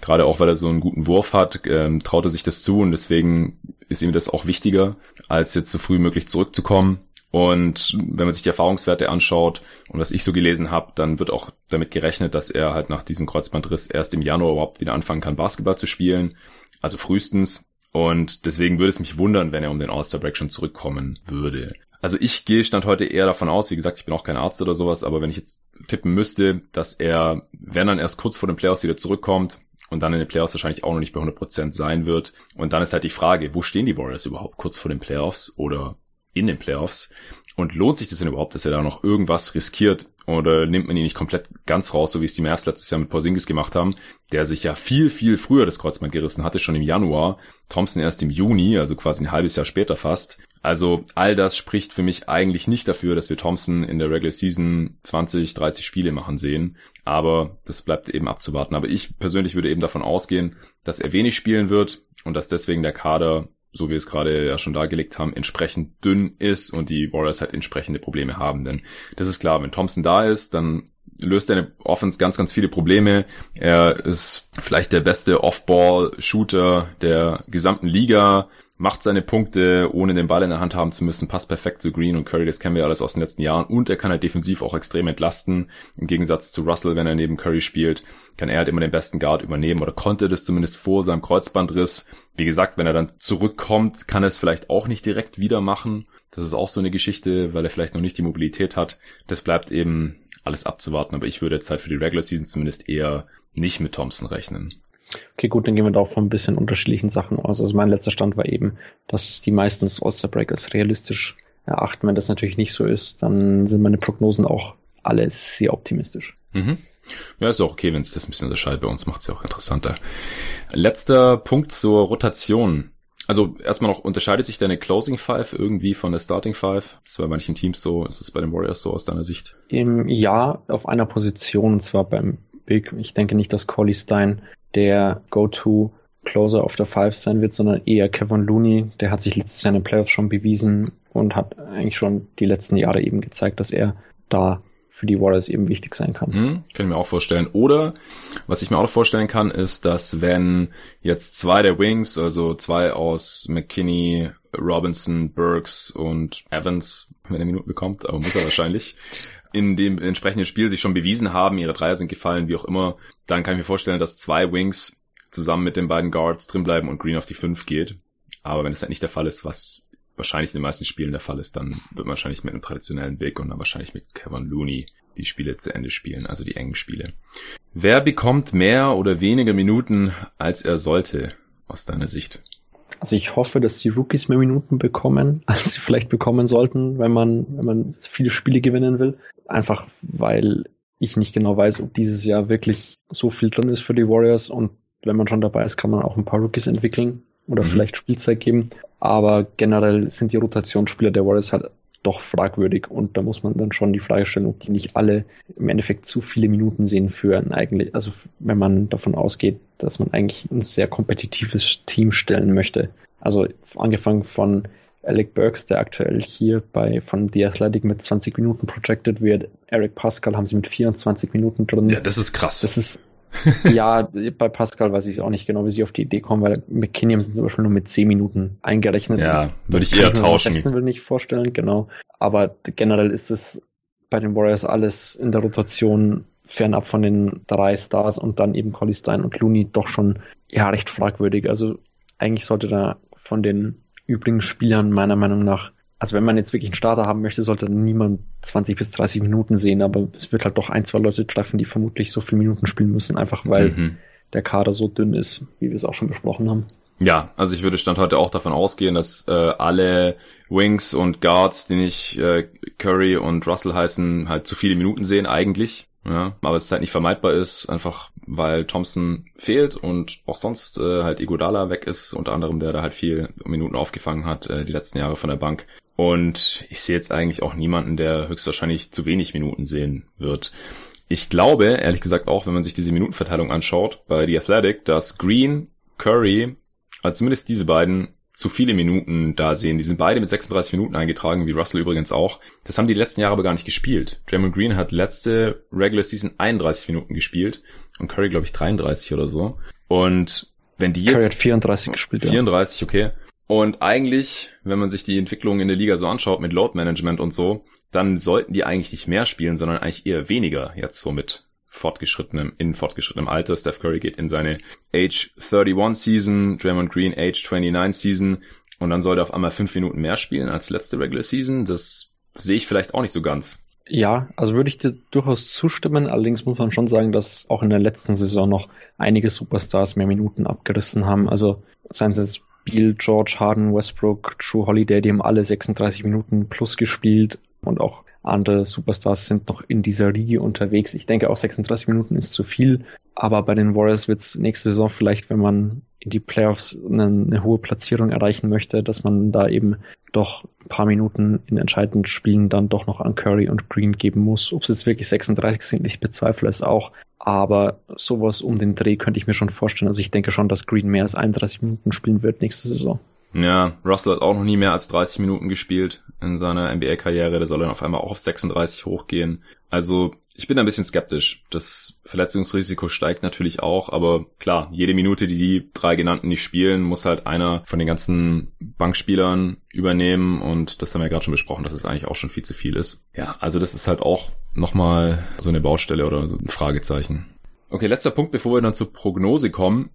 Gerade auch, weil er so einen guten Wurf hat, ähm, traut er sich das zu und deswegen ist ihm das auch wichtiger, als jetzt so früh möglich zurückzukommen. Und wenn man sich die Erfahrungswerte anschaut und was ich so gelesen habe, dann wird auch damit gerechnet, dass er halt nach diesem Kreuzbandriss erst im Januar überhaupt wieder anfangen kann, Basketball zu spielen. Also frühestens. Und deswegen würde es mich wundern, wenn er um den All-Star-Break schon zurückkommen würde. Also ich gehe Stand heute eher davon aus, wie gesagt, ich bin auch kein Arzt oder sowas, aber wenn ich jetzt tippen müsste, dass er, wenn dann erst kurz vor den Playoffs wieder zurückkommt und dann in den Playoffs wahrscheinlich auch noch nicht bei 100% sein wird. Und dann ist halt die Frage, wo stehen die Warriors überhaupt kurz vor den Playoffs oder in den Playoffs? Und lohnt sich das denn überhaupt, dass er da noch irgendwas riskiert? Oder nimmt man ihn nicht komplett ganz raus, so wie es die Mavs letztes Jahr mit Porzingis gemacht haben, der sich ja viel, viel früher das Kreuzband gerissen hatte, schon im Januar. Thompson erst im Juni, also quasi ein halbes Jahr später fast. Also all das spricht für mich eigentlich nicht dafür, dass wir Thompson in der Regular Season 20, 30 Spiele machen sehen. Aber das bleibt eben abzuwarten. Aber ich persönlich würde eben davon ausgehen, dass er wenig spielen wird und dass deswegen der Kader so wie wir es gerade ja schon dargelegt haben, entsprechend dünn ist und die Warriors halt entsprechende Probleme haben. Denn das ist klar, wenn Thompson da ist, dann löst eine Offense ganz, ganz viele Probleme. Er ist vielleicht der beste Off-Ball-Shooter der gesamten Liga macht seine Punkte, ohne den Ball in der Hand haben zu müssen, passt perfekt zu Green und Curry, das kennen wir alles aus den letzten Jahren und er kann halt defensiv auch extrem entlasten. Im Gegensatz zu Russell, wenn er neben Curry spielt, kann er halt immer den besten Guard übernehmen oder konnte das zumindest vor seinem Kreuzbandriss. Wie gesagt, wenn er dann zurückkommt, kann er es vielleicht auch nicht direkt wieder machen. Das ist auch so eine Geschichte, weil er vielleicht noch nicht die Mobilität hat. Das bleibt eben alles abzuwarten, aber ich würde jetzt halt für die Regular Season zumindest eher nicht mit Thompson rechnen. Okay, gut, dann gehen wir da auch von ein bisschen unterschiedlichen Sachen aus. Also mein letzter Stand war eben, dass die meisten das All-Star Break als realistisch erachten. Wenn das natürlich nicht so ist, dann sind meine Prognosen auch alle sehr optimistisch. Mhm. Ja, ist auch okay, wenn sich das ein bisschen unterscheidet. Bei uns macht es ja auch interessanter. Letzter Punkt zur Rotation. Also erstmal noch, unterscheidet sich deine Closing Five irgendwie von der Starting Five? Das war bei manchen Teams so, ist es bei den Warriors so aus deiner Sicht? Im, ja, auf einer Position, und zwar beim Big. Ich denke nicht, dass Collie Stein der Go-To-Closer auf der Five sein wird, sondern eher Kevin Looney. Der hat sich letztes Jahr in den Playoffs schon bewiesen und hat eigentlich schon die letzten Jahre eben gezeigt, dass er da für die Warriors eben wichtig sein kann. Hm, kann ich mir auch vorstellen. Oder was ich mir auch vorstellen kann, ist, dass wenn jetzt zwei der Wings, also zwei aus McKinney, Robinson, Burks und Evans, wenn er Minuten bekommt, aber muss er wahrscheinlich, in dem entsprechenden Spiel sich schon bewiesen haben, ihre Dreier sind gefallen, wie auch immer, dann kann ich mir vorstellen, dass zwei Wings zusammen mit den beiden Guards drinbleiben und Green auf die fünf geht. Aber wenn es halt nicht der Fall ist, was wahrscheinlich in den meisten Spielen der Fall ist, dann wird man wahrscheinlich mit einem traditionellen Big und dann wahrscheinlich mit Kevin Looney die Spiele zu Ende spielen, also die engen Spiele. Wer bekommt mehr oder weniger Minuten, als er sollte, aus deiner Sicht? Also ich hoffe, dass die Rookies mehr Minuten bekommen, als sie vielleicht bekommen sollten, wenn man, wenn man viele Spiele gewinnen will. Einfach weil ich nicht genau weiß, ob dieses Jahr wirklich so viel drin ist für die Warriors und wenn man schon dabei ist, kann man auch ein paar Rookies entwickeln oder mhm. vielleicht Spielzeit geben. Aber generell sind die Rotationsspieler der Warriors halt doch fragwürdig und da muss man dann schon die Frage stellen, ob die nicht alle im Endeffekt zu viele Minuten sehen für ein eigentlich, also wenn man davon ausgeht, dass man eigentlich ein sehr kompetitives Team stellen möchte. Also angefangen von Alec Burks, der aktuell hier bei von The Athletic mit 20 Minuten projected wird. Eric Pascal haben sie mit 24 Minuten drin. Ja, das ist krass. Das ist ja, bei Pascal weiß ich auch nicht genau, wie sie auf die Idee kommen, weil McKinney haben sie zum Beispiel nur mit 10 Minuten eingerechnet. Ja, würde ich eher tauschen. Das will nicht vorstellen, genau. Aber generell ist es bei den Warriors alles in der Rotation fernab von den drei Stars und dann eben Collie Stein und Looney doch schon ja recht fragwürdig. Also eigentlich sollte da von den übrigen Spielern meiner Meinung nach also wenn man jetzt wirklich einen Starter haben möchte, sollte niemand 20 bis 30 Minuten sehen, aber es wird halt doch ein, zwei Leute treffen, die vermutlich so viele Minuten spielen müssen, einfach weil mhm. der Kader so dünn ist, wie wir es auch schon besprochen haben. Ja, also ich würde Stand heute auch davon ausgehen, dass äh, alle Wings und Guards, die nicht äh, Curry und Russell heißen, halt zu viele Minuten sehen eigentlich. Ja, aber es halt nicht vermeidbar ist, einfach weil Thompson fehlt und auch sonst äh, halt Igodala weg ist, unter anderem, der da halt viel Minuten aufgefangen hat, äh, die letzten Jahre von der Bank. Und ich sehe jetzt eigentlich auch niemanden, der höchstwahrscheinlich zu wenig Minuten sehen wird. Ich glaube, ehrlich gesagt auch, wenn man sich diese Minutenverteilung anschaut bei The Athletic, dass Green, Curry, also zumindest diese beiden, zu viele Minuten da sehen. Die sind beide mit 36 Minuten eingetragen, wie Russell übrigens auch. Das haben die letzten Jahre aber gar nicht gespielt. Draymond Green hat letzte Regular Season 31 Minuten gespielt und Curry, glaube ich, 33 oder so. Und wenn die jetzt... Curry hat 34 gespielt, 34, ja. okay. Und eigentlich, wenn man sich die Entwicklung in der Liga so anschaut mit Load Management und so, dann sollten die eigentlich nicht mehr spielen, sondern eigentlich eher weniger jetzt so mit fortgeschrittenem, in fortgeschrittenem Alter. Steph Curry geht in seine Age 31 Season, Draymond Green Age 29 Season und dann soll er auf einmal fünf Minuten mehr spielen als letzte Regular Season. Das sehe ich vielleicht auch nicht so ganz. Ja, also würde ich dir durchaus zustimmen. Allerdings muss man schon sagen, dass auch in der letzten Saison noch einige Superstars mehr Minuten abgerissen haben. Also seien es jetzt Bill, George Harden, Westbrook, True Holiday, die haben alle 36 Minuten plus gespielt und auch andere Superstars sind noch in dieser Riege unterwegs. Ich denke auch 36 Minuten ist zu viel, aber bei den Warriors wird es nächste Saison vielleicht, wenn man in die Playoffs eine, eine, hohe Platzierung erreichen möchte, dass man da eben doch ein paar Minuten in entscheidenden Spielen dann doch noch an Curry und Green geben muss. Ob es jetzt wirklich 36 sind, ich bezweifle es auch. Aber sowas um den Dreh könnte ich mir schon vorstellen. Also ich denke schon, dass Green mehr als 31 Minuten spielen wird nächste Saison. Ja, Russell hat auch noch nie mehr als 30 Minuten gespielt in seiner NBA-Karriere. Der soll dann auf einmal auch auf 36 hochgehen. Also ich bin ein bisschen skeptisch. Das Verletzungsrisiko steigt natürlich auch, aber klar, jede Minute, die die drei genannten nicht spielen, muss halt einer von den ganzen Bankspielern übernehmen und das haben wir ja gerade schon besprochen, dass es eigentlich auch schon viel zu viel ist. Ja, also das ist halt auch nochmal so eine Baustelle oder ein Fragezeichen. Okay, letzter Punkt, bevor wir dann zur Prognose kommen.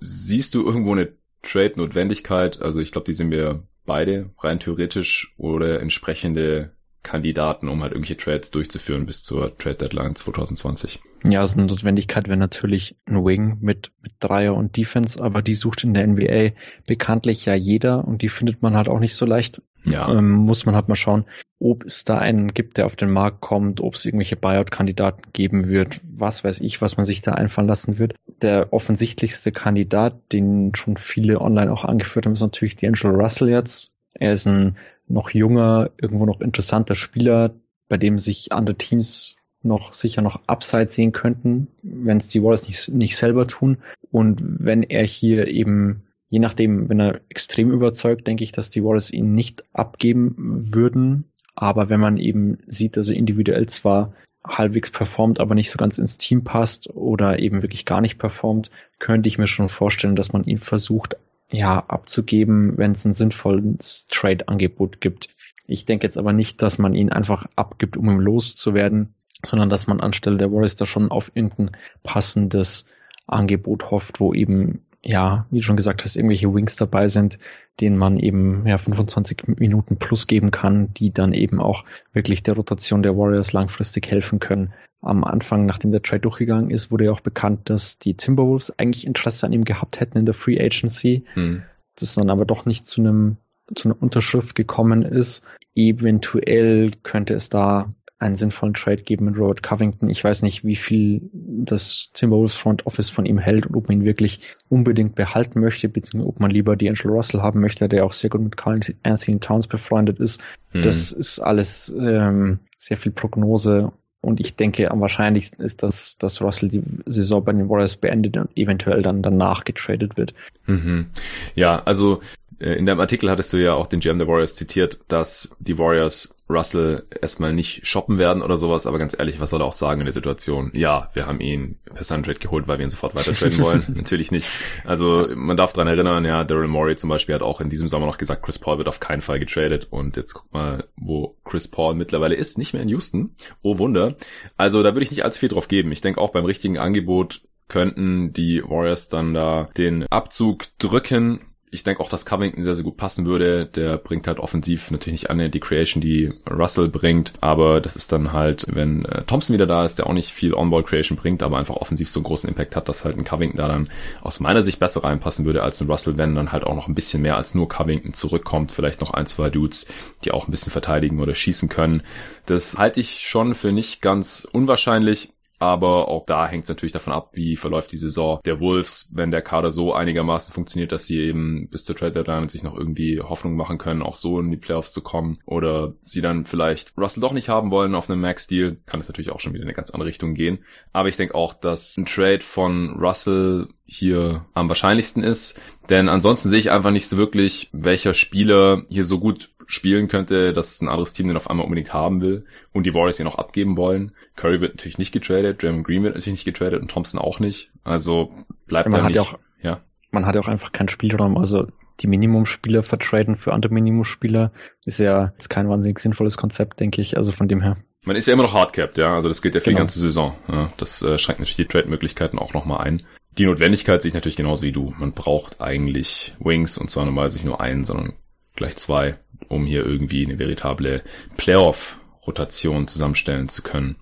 Siehst du irgendwo eine Trade-Notwendigkeit? Also ich glaube, die sind wir beide rein theoretisch oder entsprechende Kandidaten, um halt irgendwelche Trades durchzuführen bis zur Trade Deadline 2020. Ja, also eine Notwendigkeit wäre natürlich ein Wing mit, mit Dreier und Defense, aber die sucht in der NBA bekanntlich ja jeder und die findet man halt auch nicht so leicht. Ja. Ähm, muss man halt mal schauen, ob es da einen gibt, der auf den Markt kommt, ob es irgendwelche Buyout-Kandidaten geben wird, was weiß ich, was man sich da einfallen lassen wird. Der offensichtlichste Kandidat, den schon viele online auch angeführt haben, ist natürlich D'Angelo Russell jetzt. Er ist ein noch junger, irgendwo noch interessanter Spieler, bei dem sich andere Teams noch sicher noch Upside sehen könnten, wenn es die Warriors nicht, nicht selber tun. Und wenn er hier eben, je nachdem, wenn er extrem überzeugt, denke ich, dass die Warriors ihn nicht abgeben würden. Aber wenn man eben sieht, dass er individuell zwar halbwegs performt, aber nicht so ganz ins Team passt oder eben wirklich gar nicht performt, könnte ich mir schon vorstellen, dass man ihn versucht ja, abzugeben, wenn es ein sinnvolles Trade-Angebot gibt. Ich denke jetzt aber nicht, dass man ihn einfach abgibt, um ihm loszuwerden, sondern dass man anstelle der Warriors da schon auf irgendein passendes Angebot hofft, wo eben ja, wie du schon gesagt hast, irgendwelche Wings dabei sind, denen man eben ja 25 Minuten plus geben kann, die dann eben auch wirklich der Rotation der Warriors langfristig helfen können. Am Anfang, nachdem der Trade durchgegangen ist, wurde ja auch bekannt, dass die Timberwolves eigentlich Interesse an ihm gehabt hätten in der Free Agency. Hm. Das dann aber doch nicht zu einem zu einer Unterschrift gekommen ist. Eventuell könnte es da einen sinnvollen Trade geben mit Robert Covington. Ich weiß nicht, wie viel das Timberwolves Front Office von ihm hält und ob man ihn wirklich unbedingt behalten möchte, beziehungsweise ob man lieber D'Angelo Russell haben möchte, der auch sehr gut mit Carl Anthony Towns befreundet ist. Hm. Das ist alles ähm, sehr viel Prognose und ich denke, am wahrscheinlichsten ist, dass, dass Russell die Saison bei den Warriors beendet und eventuell dann danach getradet wird. Mhm. Ja, also in deinem Artikel hattest du ja auch den GM der Warriors zitiert, dass die Warriors Russell erstmal nicht shoppen werden oder sowas, aber ganz ehrlich, was soll er auch sagen in der Situation? Ja, wir haben ihn per Suntrade geholt, weil wir ihn sofort weiter traden wollen. Natürlich nicht. Also man darf dran erinnern, ja, Daryl Morey zum Beispiel hat auch in diesem Sommer noch gesagt, Chris Paul wird auf keinen Fall getradet und jetzt guck mal, wo Chris Paul mittlerweile ist, nicht mehr in Houston. Oh Wunder. Also da würde ich nicht allzu viel drauf geben. Ich denke auch beim richtigen Angebot könnten die Warriors dann da den Abzug drücken ich denke auch, dass Covington sehr, sehr gut passen würde. Der bringt halt offensiv natürlich nicht an die Creation, die Russell bringt, aber das ist dann halt, wenn äh, Thompson wieder da ist, der auch nicht viel On-Ball Creation bringt, aber einfach offensiv so einen großen Impact hat, dass halt ein Covington da dann aus meiner Sicht besser reinpassen würde als ein Russell, wenn dann halt auch noch ein bisschen mehr als nur Covington zurückkommt, vielleicht noch ein, zwei Dudes, die auch ein bisschen verteidigen oder schießen können. Das halte ich schon für nicht ganz unwahrscheinlich. Aber auch da hängt es natürlich davon ab, wie verläuft die Saison der Wolves, wenn der Kader so einigermaßen funktioniert, dass sie eben bis zur Trade Deadline sich noch irgendwie Hoffnung machen können, auch so in die Playoffs zu kommen. Oder sie dann vielleicht Russell doch nicht haben wollen auf einem Max-Deal, kann es natürlich auch schon wieder in eine ganz andere Richtung gehen. Aber ich denke auch, dass ein Trade von Russell hier am wahrscheinlichsten ist. Denn ansonsten sehe ich einfach nicht so wirklich, welcher Spieler hier so gut spielen könnte, dass ein anderes Team den auf einmal unbedingt haben will und die Warriors ihn noch abgeben wollen. Curry wird natürlich nicht getradet, Draymond Green wird natürlich nicht getradet und Thompson auch nicht. Also bleibt man hat nicht, ja auch, ja. Man hat ja auch einfach keinen Spielraum. Also die Minimumspieler vertraden für andere Minimumspieler. Ist ja ist kein wahnsinnig sinnvolles Konzept, denke ich. Also von dem her. Man ist ja immer noch hardcapped, ja. Also das gilt ja für genau. die ganze Saison. Ja, das äh, schränkt natürlich die Trade-Möglichkeiten auch nochmal ein. Die Notwendigkeit sehe ich natürlich genauso wie du. Man braucht eigentlich Wings und zwar normalerweise nicht nur einen, sondern gleich zwei, um hier irgendwie eine veritable Playoff-Rotation zusammenstellen zu können.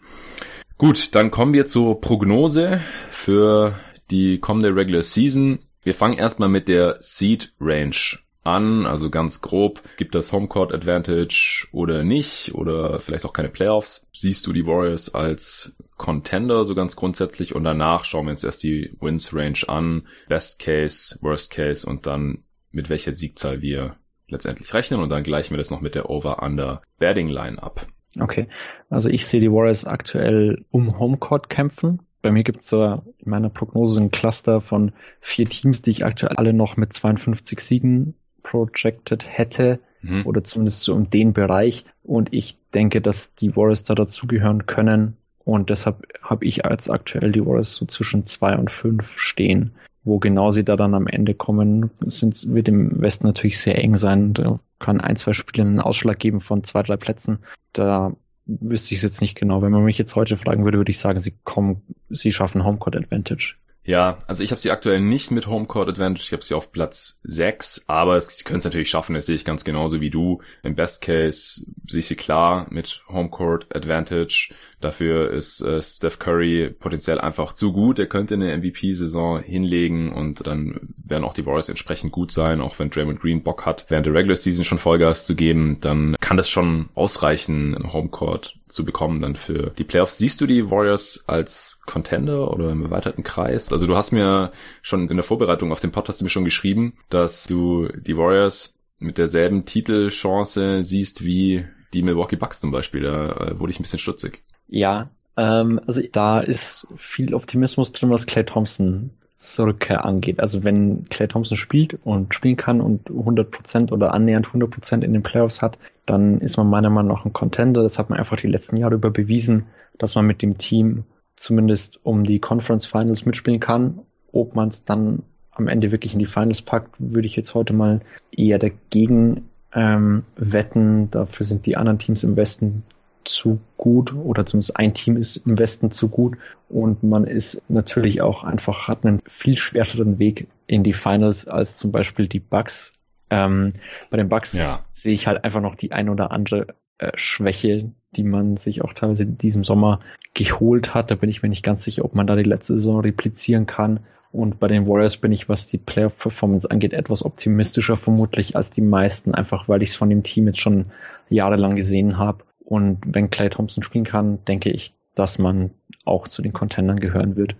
Gut, dann kommen wir zur Prognose für die kommende Regular Season. Wir fangen erstmal mit der Seed Range an, also ganz grob, gibt das Homecourt Advantage oder nicht oder vielleicht auch keine Playoffs. Siehst du die Warriors als Contender so ganz grundsätzlich und danach schauen wir uns erst die Wins Range an, Best Case, Worst Case und dann mit welcher Siegzahl wir letztendlich rechnen und dann gleichen wir das noch mit der Over-Under Betting Line ab. Okay, also ich sehe die Warriors aktuell um Homecourt kämpfen. Bei mir gibt es in meiner Prognose ein Cluster von vier Teams, die ich aktuell alle noch mit 52 Siegen projected hätte mhm. oder zumindest so um den Bereich. Und ich denke, dass die Warriors da dazugehören können. Und deshalb habe ich als aktuell die Warriors so zwischen zwei und fünf stehen. Wo genau sie da dann am Ende kommen, sind, wird im Westen natürlich sehr eng sein. Da kann ein, zwei Spiele einen Ausschlag geben von zwei, drei Plätzen. Da wüsste ich es jetzt nicht genau. Wenn man mich jetzt heute fragen würde, würde ich sagen, sie kommen, sie schaffen Homecourt Advantage. Ja, also ich habe sie aktuell nicht mit Homecourt Advantage, ich habe sie auf Platz 6, aber es, sie können es natürlich schaffen, das sehe ich ganz genauso wie du. Im Best Case sehe ich sie klar mit Homecourt Advantage. Dafür ist äh, Steph Curry potenziell einfach zu gut. Er könnte eine MVP-Saison hinlegen und dann werden auch die Warriors entsprechend gut sein. Auch wenn Draymond Green Bock hat, während der Regular Season schon Vollgas zu geben, dann kann das schon ausreichen, einen Homecourt zu bekommen dann für die Playoffs. Siehst du die Warriors als Contender oder im erweiterten Kreis? Also du hast mir schon in der Vorbereitung auf den Podcast mir schon geschrieben, dass du die Warriors mit derselben Titelchance siehst wie die Milwaukee Bucks zum Beispiel. Da äh, wurde ich ein bisschen stutzig. Ja, ähm, also da ist viel Optimismus drin, was Clay Thompson Rückkehr angeht. Also wenn Clay Thompson spielt und spielen kann und 100% oder annähernd 100% in den Playoffs hat, dann ist man meiner Meinung nach ein Contender. Das hat man einfach die letzten Jahre über bewiesen, dass man mit dem Team zumindest um die Conference Finals mitspielen kann. Ob man es dann am Ende wirklich in die Finals packt, würde ich jetzt heute mal eher dagegen ähm, wetten. Dafür sind die anderen Teams im Westen zu gut oder zumindest ein Team ist im Westen zu gut und man ist natürlich auch einfach hat einen viel schwereren Weg in die Finals als zum Beispiel die Bucks. Ähm, bei den Bucks ja. sehe ich halt einfach noch die ein oder andere äh, Schwäche, die man sich auch teilweise in diesem Sommer geholt hat. Da bin ich mir nicht ganz sicher, ob man da die letzte Saison replizieren kann. Und bei den Warriors bin ich, was die Playoff-Performance angeht, etwas optimistischer vermutlich als die meisten, einfach weil ich es von dem Team jetzt schon jahrelang gesehen habe. Und wenn Clay Thompson spielen kann, denke ich, dass man auch zu den Contendern gehören wird.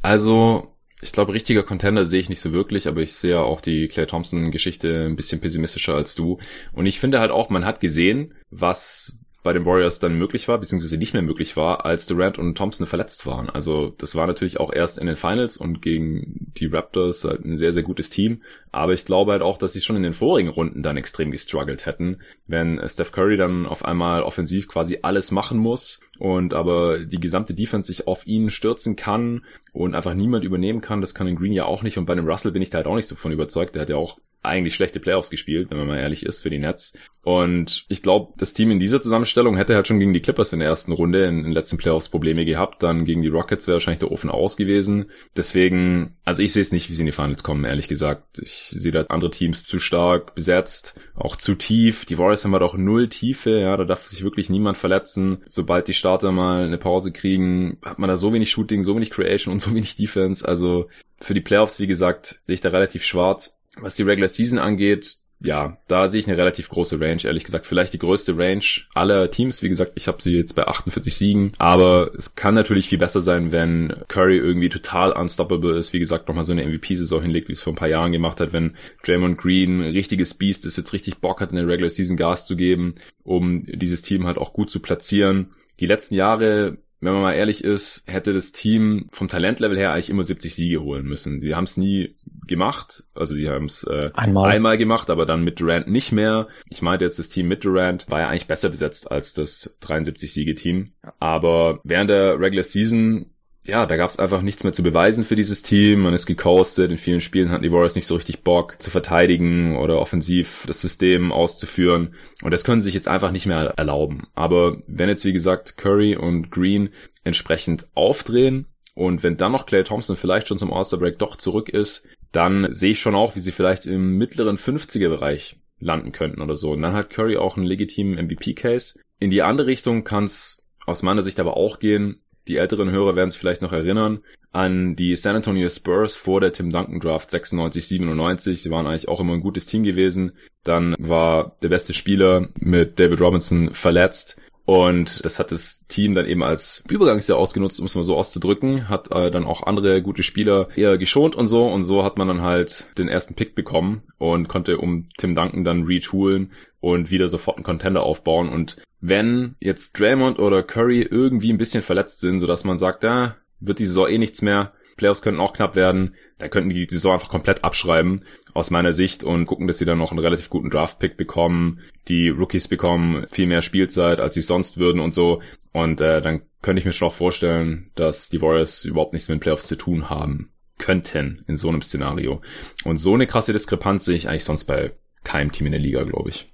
Also, ich glaube, richtiger Contender sehe ich nicht so wirklich, aber ich sehe auch die Clay Thompson-Geschichte ein bisschen pessimistischer als du. Und ich finde halt auch, man hat gesehen, was bei den Warriors dann möglich war, beziehungsweise nicht mehr möglich war, als Durant und Thompson verletzt waren. Also das war natürlich auch erst in den Finals und gegen die Raptors halt ein sehr, sehr gutes Team. Aber ich glaube halt auch, dass sie schon in den vorigen Runden dann extrem gestruggelt hätten, wenn Steph Curry dann auf einmal offensiv quasi alles machen muss und aber die gesamte Defense sich auf ihn stürzen kann und einfach niemand übernehmen kann. Das kann in Green ja auch nicht. Und bei dem Russell bin ich da halt auch nicht so von überzeugt. Der hat ja auch eigentlich schlechte Playoffs gespielt, wenn man mal ehrlich ist, für die Nets. Und ich glaube, das Team in dieser Zusammenstellung hätte halt schon gegen die Clippers in der ersten Runde in den letzten Playoffs Probleme gehabt. Dann gegen die Rockets wäre wahrscheinlich der Ofen aus gewesen. Deswegen, also ich sehe es nicht, wie sie in die Finals kommen, ehrlich gesagt. Ich sehe da andere Teams zu stark besetzt, auch zu tief. Die Warriors haben halt auch null Tiefe, ja, da darf sich wirklich niemand verletzen. Sobald die Starter mal eine Pause kriegen, hat man da so wenig Shooting, so wenig Creation und so wenig Defense. Also für die Playoffs, wie gesagt, sehe ich da relativ schwarz was die Regular Season angeht, ja, da sehe ich eine relativ große Range, ehrlich gesagt. Vielleicht die größte Range aller Teams. Wie gesagt, ich habe sie jetzt bei 48 Siegen. Aber es kann natürlich viel besser sein, wenn Curry irgendwie total unstoppable ist. Wie gesagt, nochmal so eine MVP-Saison hinlegt, wie es vor ein paar Jahren gemacht hat. Wenn Draymond Green ein richtiges Beast ist, jetzt richtig Bock hat, in der Regular Season Gas zu geben, um dieses Team halt auch gut zu platzieren. Die letzten Jahre wenn man mal ehrlich ist, hätte das Team vom Talentlevel her eigentlich immer 70 Siege holen müssen. Sie haben es nie gemacht, also sie haben es äh, einmal. einmal gemacht, aber dann mit Durant nicht mehr. Ich meinte jetzt, das Team mit Durant war ja eigentlich besser besetzt als das 73-Siege-Team. Aber während der Regular Season ja, da gab es einfach nichts mehr zu beweisen für dieses Team. Man ist gecoastet. In vielen Spielen hatten die Warriors nicht so richtig Bock zu verteidigen oder offensiv das System auszuführen. Und das können sie sich jetzt einfach nicht mehr erlauben. Aber wenn jetzt, wie gesagt, Curry und Green entsprechend aufdrehen und wenn dann noch Clay Thompson vielleicht schon zum All-Star-Break doch zurück ist, dann sehe ich schon auch, wie sie vielleicht im mittleren 50er-Bereich landen könnten oder so. Und dann hat Curry auch einen legitimen MVP-Case. In die andere Richtung kann es aus meiner Sicht aber auch gehen. Die älteren Hörer werden sich vielleicht noch erinnern an die San Antonio Spurs vor der Tim Duncan Draft 96, 97. Sie waren eigentlich auch immer ein gutes Team gewesen. Dann war der beste Spieler mit David Robinson verletzt. Und das hat das Team dann eben als Übergangsjahr ausgenutzt, um es mal so auszudrücken, hat äh, dann auch andere gute Spieler eher geschont und so. Und so hat man dann halt den ersten Pick bekommen und konnte um Tim Duncan dann retoolen und wieder sofort einen Contender aufbauen. Und wenn jetzt Draymond oder Curry irgendwie ein bisschen verletzt sind, sodass man sagt, da wird die Saison eh nichts mehr, Playoffs könnten auch knapp werden, da könnten die Saison einfach komplett abschreiben aus meiner Sicht und gucken, dass sie dann noch einen relativ guten Draft-Pick bekommen. Die Rookies bekommen viel mehr Spielzeit, als sie sonst würden und so. Und äh, dann könnte ich mir schon auch vorstellen, dass die Warriors überhaupt nichts mit den Playoffs zu tun haben könnten in so einem Szenario. Und so eine krasse Diskrepanz sehe ich eigentlich sonst bei keinem Team in der Liga, glaube ich.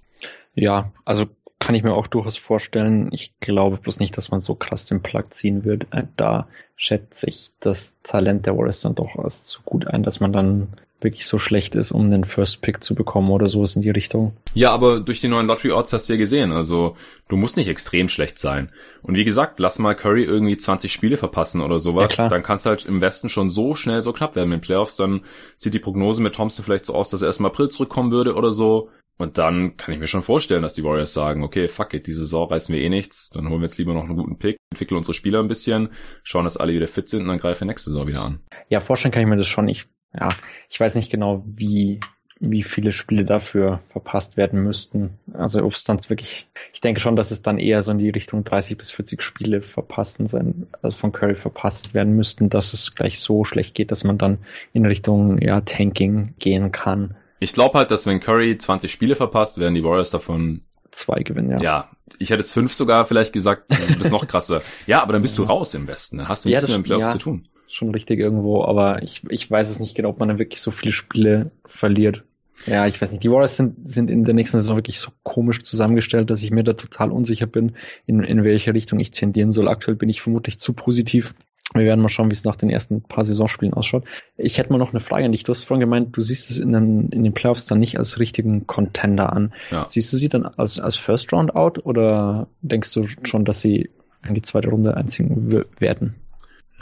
Ja, also kann ich mir auch durchaus vorstellen. Ich glaube bloß nicht, dass man so krass den Plug ziehen wird. Äh, da schätze ich das Talent der Warriors dann doch als zu gut ein, dass man dann wirklich so schlecht ist, um den First Pick zu bekommen oder sowas in die Richtung. Ja, aber durch die neuen Lottery Odds hast du ja gesehen. Also du musst nicht extrem schlecht sein. Und wie gesagt, lass mal Curry irgendwie 20 Spiele verpassen oder sowas. Ja, dann kannst du halt im Westen schon so schnell so knapp werden mit den Playoffs. Dann sieht die Prognose mit Thompson vielleicht so aus, dass er erst im April zurückkommen würde oder so. Und dann kann ich mir schon vorstellen, dass die Warriors sagen, okay, fuck it, diese Saison reißen wir eh nichts, dann holen wir jetzt lieber noch einen guten Pick, entwickeln unsere Spieler ein bisschen, schauen, dass alle wieder fit sind und dann greifen wir nächste Saison wieder an. Ja, vorstellen kann ich mir das schon. Ich, ja, ich weiß nicht genau, wie, wie viele Spiele dafür verpasst werden müssten. Also ob es dann wirklich, ich denke schon, dass es dann eher so in die Richtung 30 bis 40 Spiele verpassen sein, also von Curry verpasst werden müssten, dass es gleich so schlecht geht, dass man dann in Richtung, ja, Tanking gehen kann. Ich glaube halt, dass wenn Curry 20 Spiele verpasst, werden die Warriors davon zwei gewinnen, ja. Ja, ich hätte jetzt fünf sogar vielleicht gesagt, das ist noch krasser. ja, aber dann bist du raus im Westen, dann hast du ja, nichts mehr im Playoffs ja, zu tun. Schon richtig irgendwo, aber ich, ich weiß es nicht genau, ob man dann wirklich so viele Spiele verliert. Ja, ich weiß nicht. Die Warriors sind, sind in der nächsten Saison wirklich so komisch zusammengestellt, dass ich mir da total unsicher bin, in, in welche Richtung ich tendieren soll. Aktuell bin ich vermutlich zu positiv. Wir werden mal schauen, wie es nach den ersten paar Saisonspielen ausschaut. Ich hätte mal noch eine Frage an dich. Du hast vorhin gemeint, du siehst es in den, in den Playoffs dann nicht als richtigen Contender an. Ja. Siehst du sie dann als, als First Round out oder denkst du schon, dass sie in die zweite Runde einziehen werden?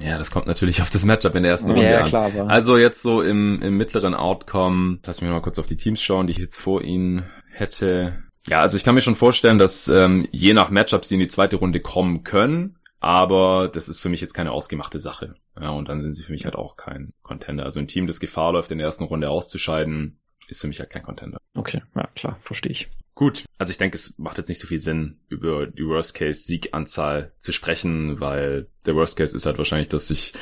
Ja, das kommt natürlich auf das Matchup in der ersten Runde ja, an. Klar, aber also jetzt so im, im mittleren Outcome, lass mich mal kurz auf die Teams schauen, die ich jetzt vor ihnen hätte. Ja, also ich kann mir schon vorstellen, dass ähm, je nach Matchup sie in die zweite Runde kommen können. Aber das ist für mich jetzt keine ausgemachte Sache. Ja, und dann sind sie für mich halt auch kein Contender. Also ein Team, das Gefahr läuft, in der ersten Runde auszuscheiden, ist für mich halt kein Contender. Okay, ja klar, verstehe ich. Gut, also ich denke, es macht jetzt nicht so viel Sinn, über die Worst-Case-Sieganzahl zu sprechen, weil der Worst-Case ist halt wahrscheinlich, dass sich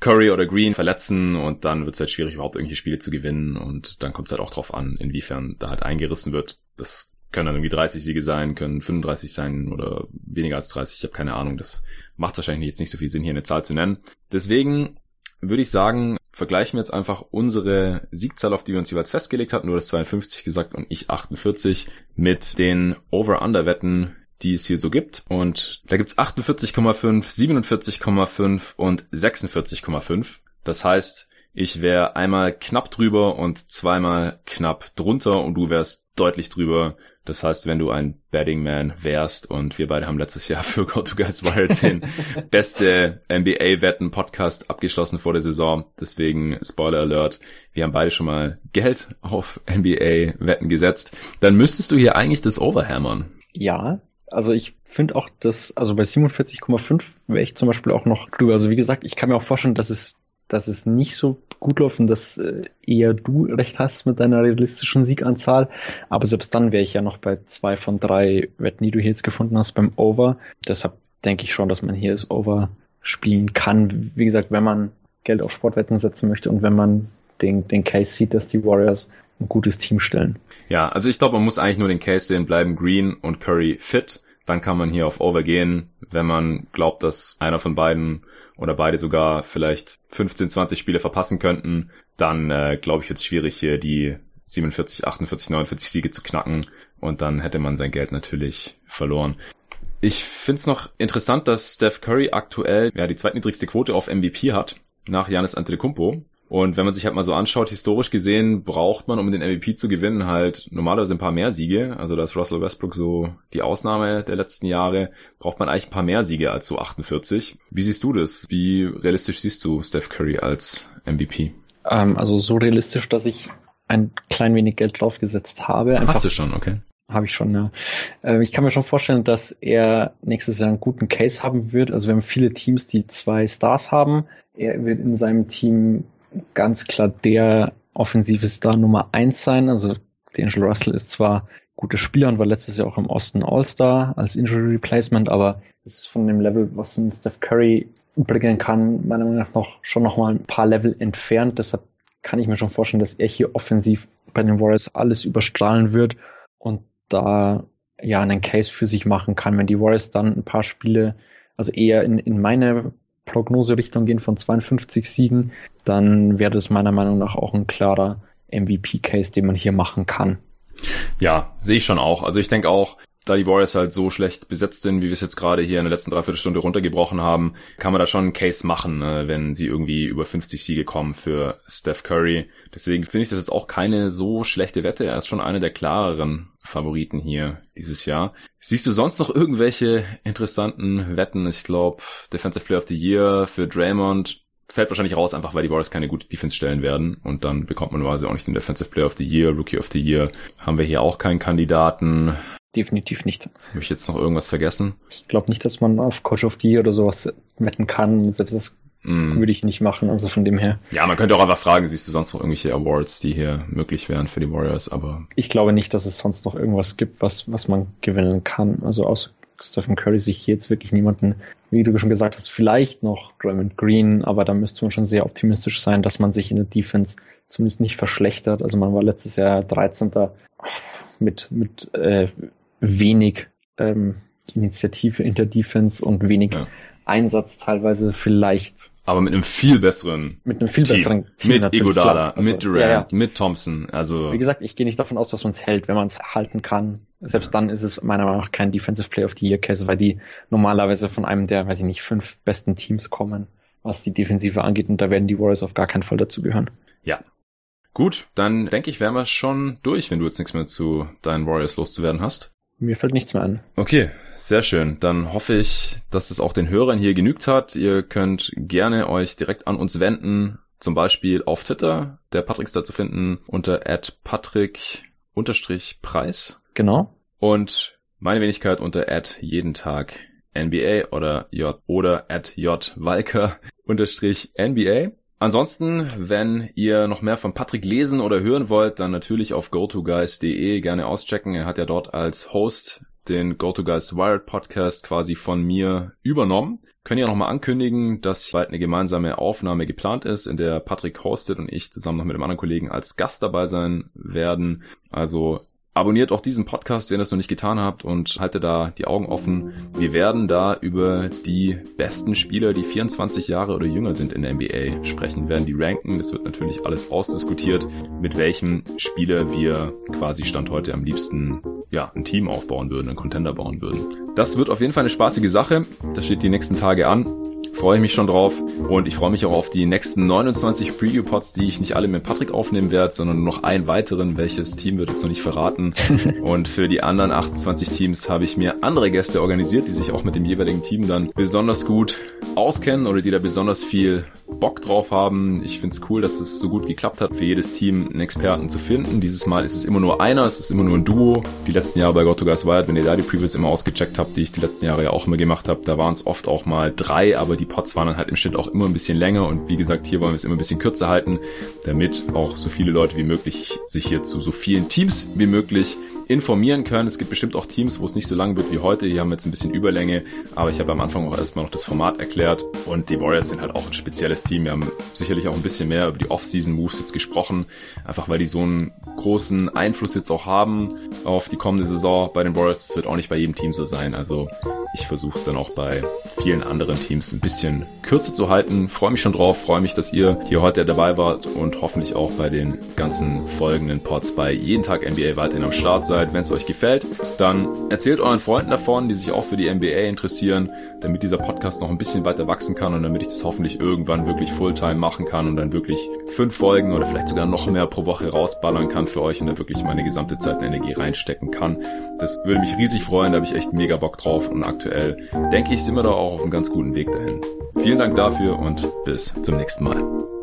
Curry oder Green verletzen und dann wird es halt schwierig, überhaupt irgendwelche Spiele zu gewinnen und dann kommt es halt auch drauf an, inwiefern da halt eingerissen wird. Das können dann irgendwie 30 Siege sein, können 35 sein oder weniger als 30. Ich habe keine Ahnung. Das macht wahrscheinlich jetzt nicht so viel Sinn, hier eine Zahl zu nennen. Deswegen würde ich sagen, vergleichen wir jetzt einfach unsere Siegzahl, auf die wir uns jeweils festgelegt hatten. Du hast 52 gesagt und ich 48 mit den Over-Under-Wetten, die es hier so gibt. Und da gibt's 48,5, 47,5 und 46,5. Das heißt, ich wäre einmal knapp drüber und zweimal knapp drunter und du wärst deutlich drüber. Das heißt, wenn du ein Betting Man wärst und wir beide haben letztes Jahr für Go to Guys Wild den beste NBA-Wetten-Podcast abgeschlossen vor der Saison. Deswegen Spoiler Alert. Wir haben beide schon mal Geld auf NBA-Wetten gesetzt. Dann müsstest du hier eigentlich das Overhammern. Ja, also ich finde auch, dass, also bei 47,5 wäre ich zum Beispiel auch noch drüber. Also wie gesagt, ich kann mir auch vorstellen, dass es dass es nicht so gut läuft und dass äh, eher du recht hast mit deiner realistischen Sieganzahl. Aber selbst dann wäre ich ja noch bei zwei von drei Wetten, die du hier jetzt gefunden hast, beim Over. Deshalb denke ich schon, dass man hier das Over spielen kann. Wie gesagt, wenn man Geld auf Sportwetten setzen möchte und wenn man den, den Case sieht, dass die Warriors ein gutes Team stellen. Ja, also ich glaube, man muss eigentlich nur den Case sehen, bleiben Green und Curry fit. Dann kann man hier auf Over gehen, wenn man glaubt, dass einer von beiden oder beide sogar vielleicht 15, 20 Spiele verpassen könnten, dann äh, glaube ich, wird es schwierig, hier die 47, 48, 49 Siege zu knacken und dann hätte man sein Geld natürlich verloren. Ich find's noch interessant, dass Steph Curry aktuell ja die zweitniedrigste Quote auf MVP hat nach Janis Antetokounmpo. Und wenn man sich halt mal so anschaut, historisch gesehen, braucht man, um den MVP zu gewinnen, halt normalerweise ein paar mehr Siege. Also da ist Russell Westbrook so die Ausnahme der letzten Jahre. Braucht man eigentlich ein paar mehr Siege als so 48. Wie siehst du das? Wie realistisch siehst du Steph Curry als MVP? Ähm, also so realistisch, dass ich ein klein wenig Geld draufgesetzt habe. Einfach, Hast du schon, okay. Habe ich schon, ja. Äh, ich kann mir schon vorstellen, dass er nächstes Jahr einen guten Case haben wird. Also wir haben viele Teams, die zwei Stars haben. Er wird in seinem Team ganz klar der offensive Star Nummer eins sein. Also D'Angelo Russell ist zwar guter Spieler und war letztes Jahr auch im Osten All-Star als Injury Replacement, aber ist von dem Level, was ein Steph Curry bringen kann, meiner Meinung nach noch, schon noch mal ein paar Level entfernt. Deshalb kann ich mir schon vorstellen, dass er hier offensiv bei den Warriors alles überstrahlen wird und da ja einen Case für sich machen kann, wenn die Warriors dann ein paar Spiele, also eher in, in meine Prognoserichtung gehen von 52 Siegen, dann wäre das meiner Meinung nach auch ein klarer MVP-Case, den man hier machen kann. Ja, sehe ich schon auch. Also ich denke auch, da die Warriors halt so schlecht besetzt sind, wie wir es jetzt gerade hier in der letzten Dreiviertelstunde runtergebrochen haben, kann man da schon einen Case machen, ne, wenn sie irgendwie über 50 Siege kommen für Steph Curry. Deswegen finde ich das jetzt auch keine so schlechte Wette. Er ist schon einer der klareren Favoriten hier dieses Jahr. Siehst du sonst noch irgendwelche interessanten Wetten? Ich glaube, Defensive Player of the Year für Draymond fällt wahrscheinlich raus, einfach weil die Warriors keine gute Defense stellen werden. Und dann bekommt man quasi auch nicht den Defensive Player of the Year, Rookie of the Year. Haben wir hier auch keinen Kandidaten definitiv nicht. Habe ich jetzt noch irgendwas vergessen? Ich glaube nicht, dass man auf Coach of the Year oder sowas wetten kann. Selbst das mm. würde ich nicht machen, also von dem her. Ja, man könnte auch einfach fragen, siehst du sonst noch irgendwelche Awards, die hier möglich wären für die Warriors, aber. Ich glaube nicht, dass es sonst noch irgendwas gibt, was, was man gewinnen kann. Also außer Stephen Curry sich jetzt wirklich niemanden, wie du schon gesagt hast, vielleicht noch Draymond Green, aber da müsste man schon sehr optimistisch sein, dass man sich in der Defense zumindest nicht verschlechtert. Also man war letztes Jahr 13. mit, mit äh, wenig ähm, Initiative in der Defense und wenig ja. Einsatz teilweise vielleicht. Aber mit einem viel besseren Mit einem viel Team. besseren Team. Mit Iguodala, also, mit Durant, ja, ja. mit Thompson. Also Wie gesagt, ich gehe nicht davon aus, dass man es hält, wenn man es halten kann. Selbst dann ist es meiner Meinung nach kein Defensive Play of the Year Case, weil die normalerweise von einem der, weiß ich nicht, fünf besten Teams kommen, was die Defensive angeht. Und da werden die Warriors auf gar keinen Fall dazu gehören. Ja, Gut, dann denke ich, wären wir schon durch, wenn du jetzt nichts mehr zu deinen Warriors loszuwerden hast. Mir fällt nichts mehr an. Okay, sehr schön. Dann hoffe ich, dass es auch den Hörern hier genügt hat. Ihr könnt gerne euch direkt an uns wenden, zum Beispiel auf Twitter. Der Patrick ist da zu finden unter patrick-preis. Genau. Und meine Wenigkeit unter jeden Tag NBA oder J oder at J Walker unterstrich NBA. Ansonsten, wenn ihr noch mehr von Patrick lesen oder hören wollt, dann natürlich auf gotoguys.de gerne auschecken. Er hat ja dort als Host den GoToGuys Wired Podcast quasi von mir übernommen. Können ja nochmal ankündigen, dass bald eine gemeinsame Aufnahme geplant ist, in der Patrick hostet und ich zusammen noch mit einem anderen Kollegen als Gast dabei sein werden. Also Abonniert auch diesen Podcast, wenn ihr das noch nicht getan habt und haltet da die Augen offen. Wir werden da über die besten Spieler, die 24 Jahre oder jünger sind in der NBA sprechen, wir werden die ranken. Das wird natürlich alles ausdiskutiert, mit welchem Spieler wir quasi Stand heute am liebsten ja, ein Team aufbauen würden, einen Contender bauen würden. Das wird auf jeden Fall eine spaßige Sache. Das steht die nächsten Tage an freue ich mich schon drauf und ich freue mich auch auf die nächsten 29 Preview-Pods, die ich nicht alle mit Patrick aufnehmen werde, sondern nur noch einen weiteren. Welches Team wird jetzt noch nicht verraten. und für die anderen 28 Teams habe ich mir andere Gäste organisiert, die sich auch mit dem jeweiligen Team dann besonders gut auskennen oder die da besonders viel Bock drauf haben. Ich finde es cool, dass es so gut geklappt hat, für jedes Team einen Experten zu finden. Dieses Mal ist es immer nur einer, es ist immer nur ein Duo. Die letzten Jahre bei Got Guys Wild, wenn ihr da die Previews immer ausgecheckt habt, die ich die letzten Jahre ja auch immer gemacht habe, da waren es oft auch mal drei, aber die Pots waren dann halt im Schnitt auch immer ein bisschen länger und wie gesagt, hier wollen wir es immer ein bisschen kürzer halten, damit auch so viele Leute wie möglich sich hier zu so vielen Teams wie möglich informieren können. Es gibt bestimmt auch Teams, wo es nicht so lang wird wie heute. Die haben jetzt ein bisschen Überlänge, aber ich habe am Anfang auch erstmal noch das Format erklärt. Und die Warriors sind halt auch ein spezielles Team. Wir haben sicherlich auch ein bisschen mehr über die Off-Season-Moves jetzt gesprochen, einfach weil die so einen großen Einfluss jetzt auch haben auf die kommende Saison bei den Warriors. Das wird auch nicht bei jedem Team so sein. Also Ich versuche es dann auch bei vielen anderen Teams ein bisschen kürzer zu halten. Freue mich schon drauf, freue mich, dass ihr hier heute dabei wart und hoffentlich auch bei den ganzen folgenden Pods bei jeden Tag NBA weiterhin am Start seid. Wenn es euch gefällt, dann erzählt euren Freunden davon, die sich auch für die NBA interessieren damit dieser Podcast noch ein bisschen weiter wachsen kann und damit ich das hoffentlich irgendwann wirklich Fulltime machen kann und dann wirklich fünf Folgen oder vielleicht sogar noch mehr pro Woche rausballern kann für euch und da wirklich meine gesamte Zeit und Energie reinstecken kann. Das würde mich riesig freuen, da habe ich echt mega Bock drauf und aktuell denke ich, sind wir da auch auf einem ganz guten Weg dahin. Vielen Dank dafür und bis zum nächsten Mal.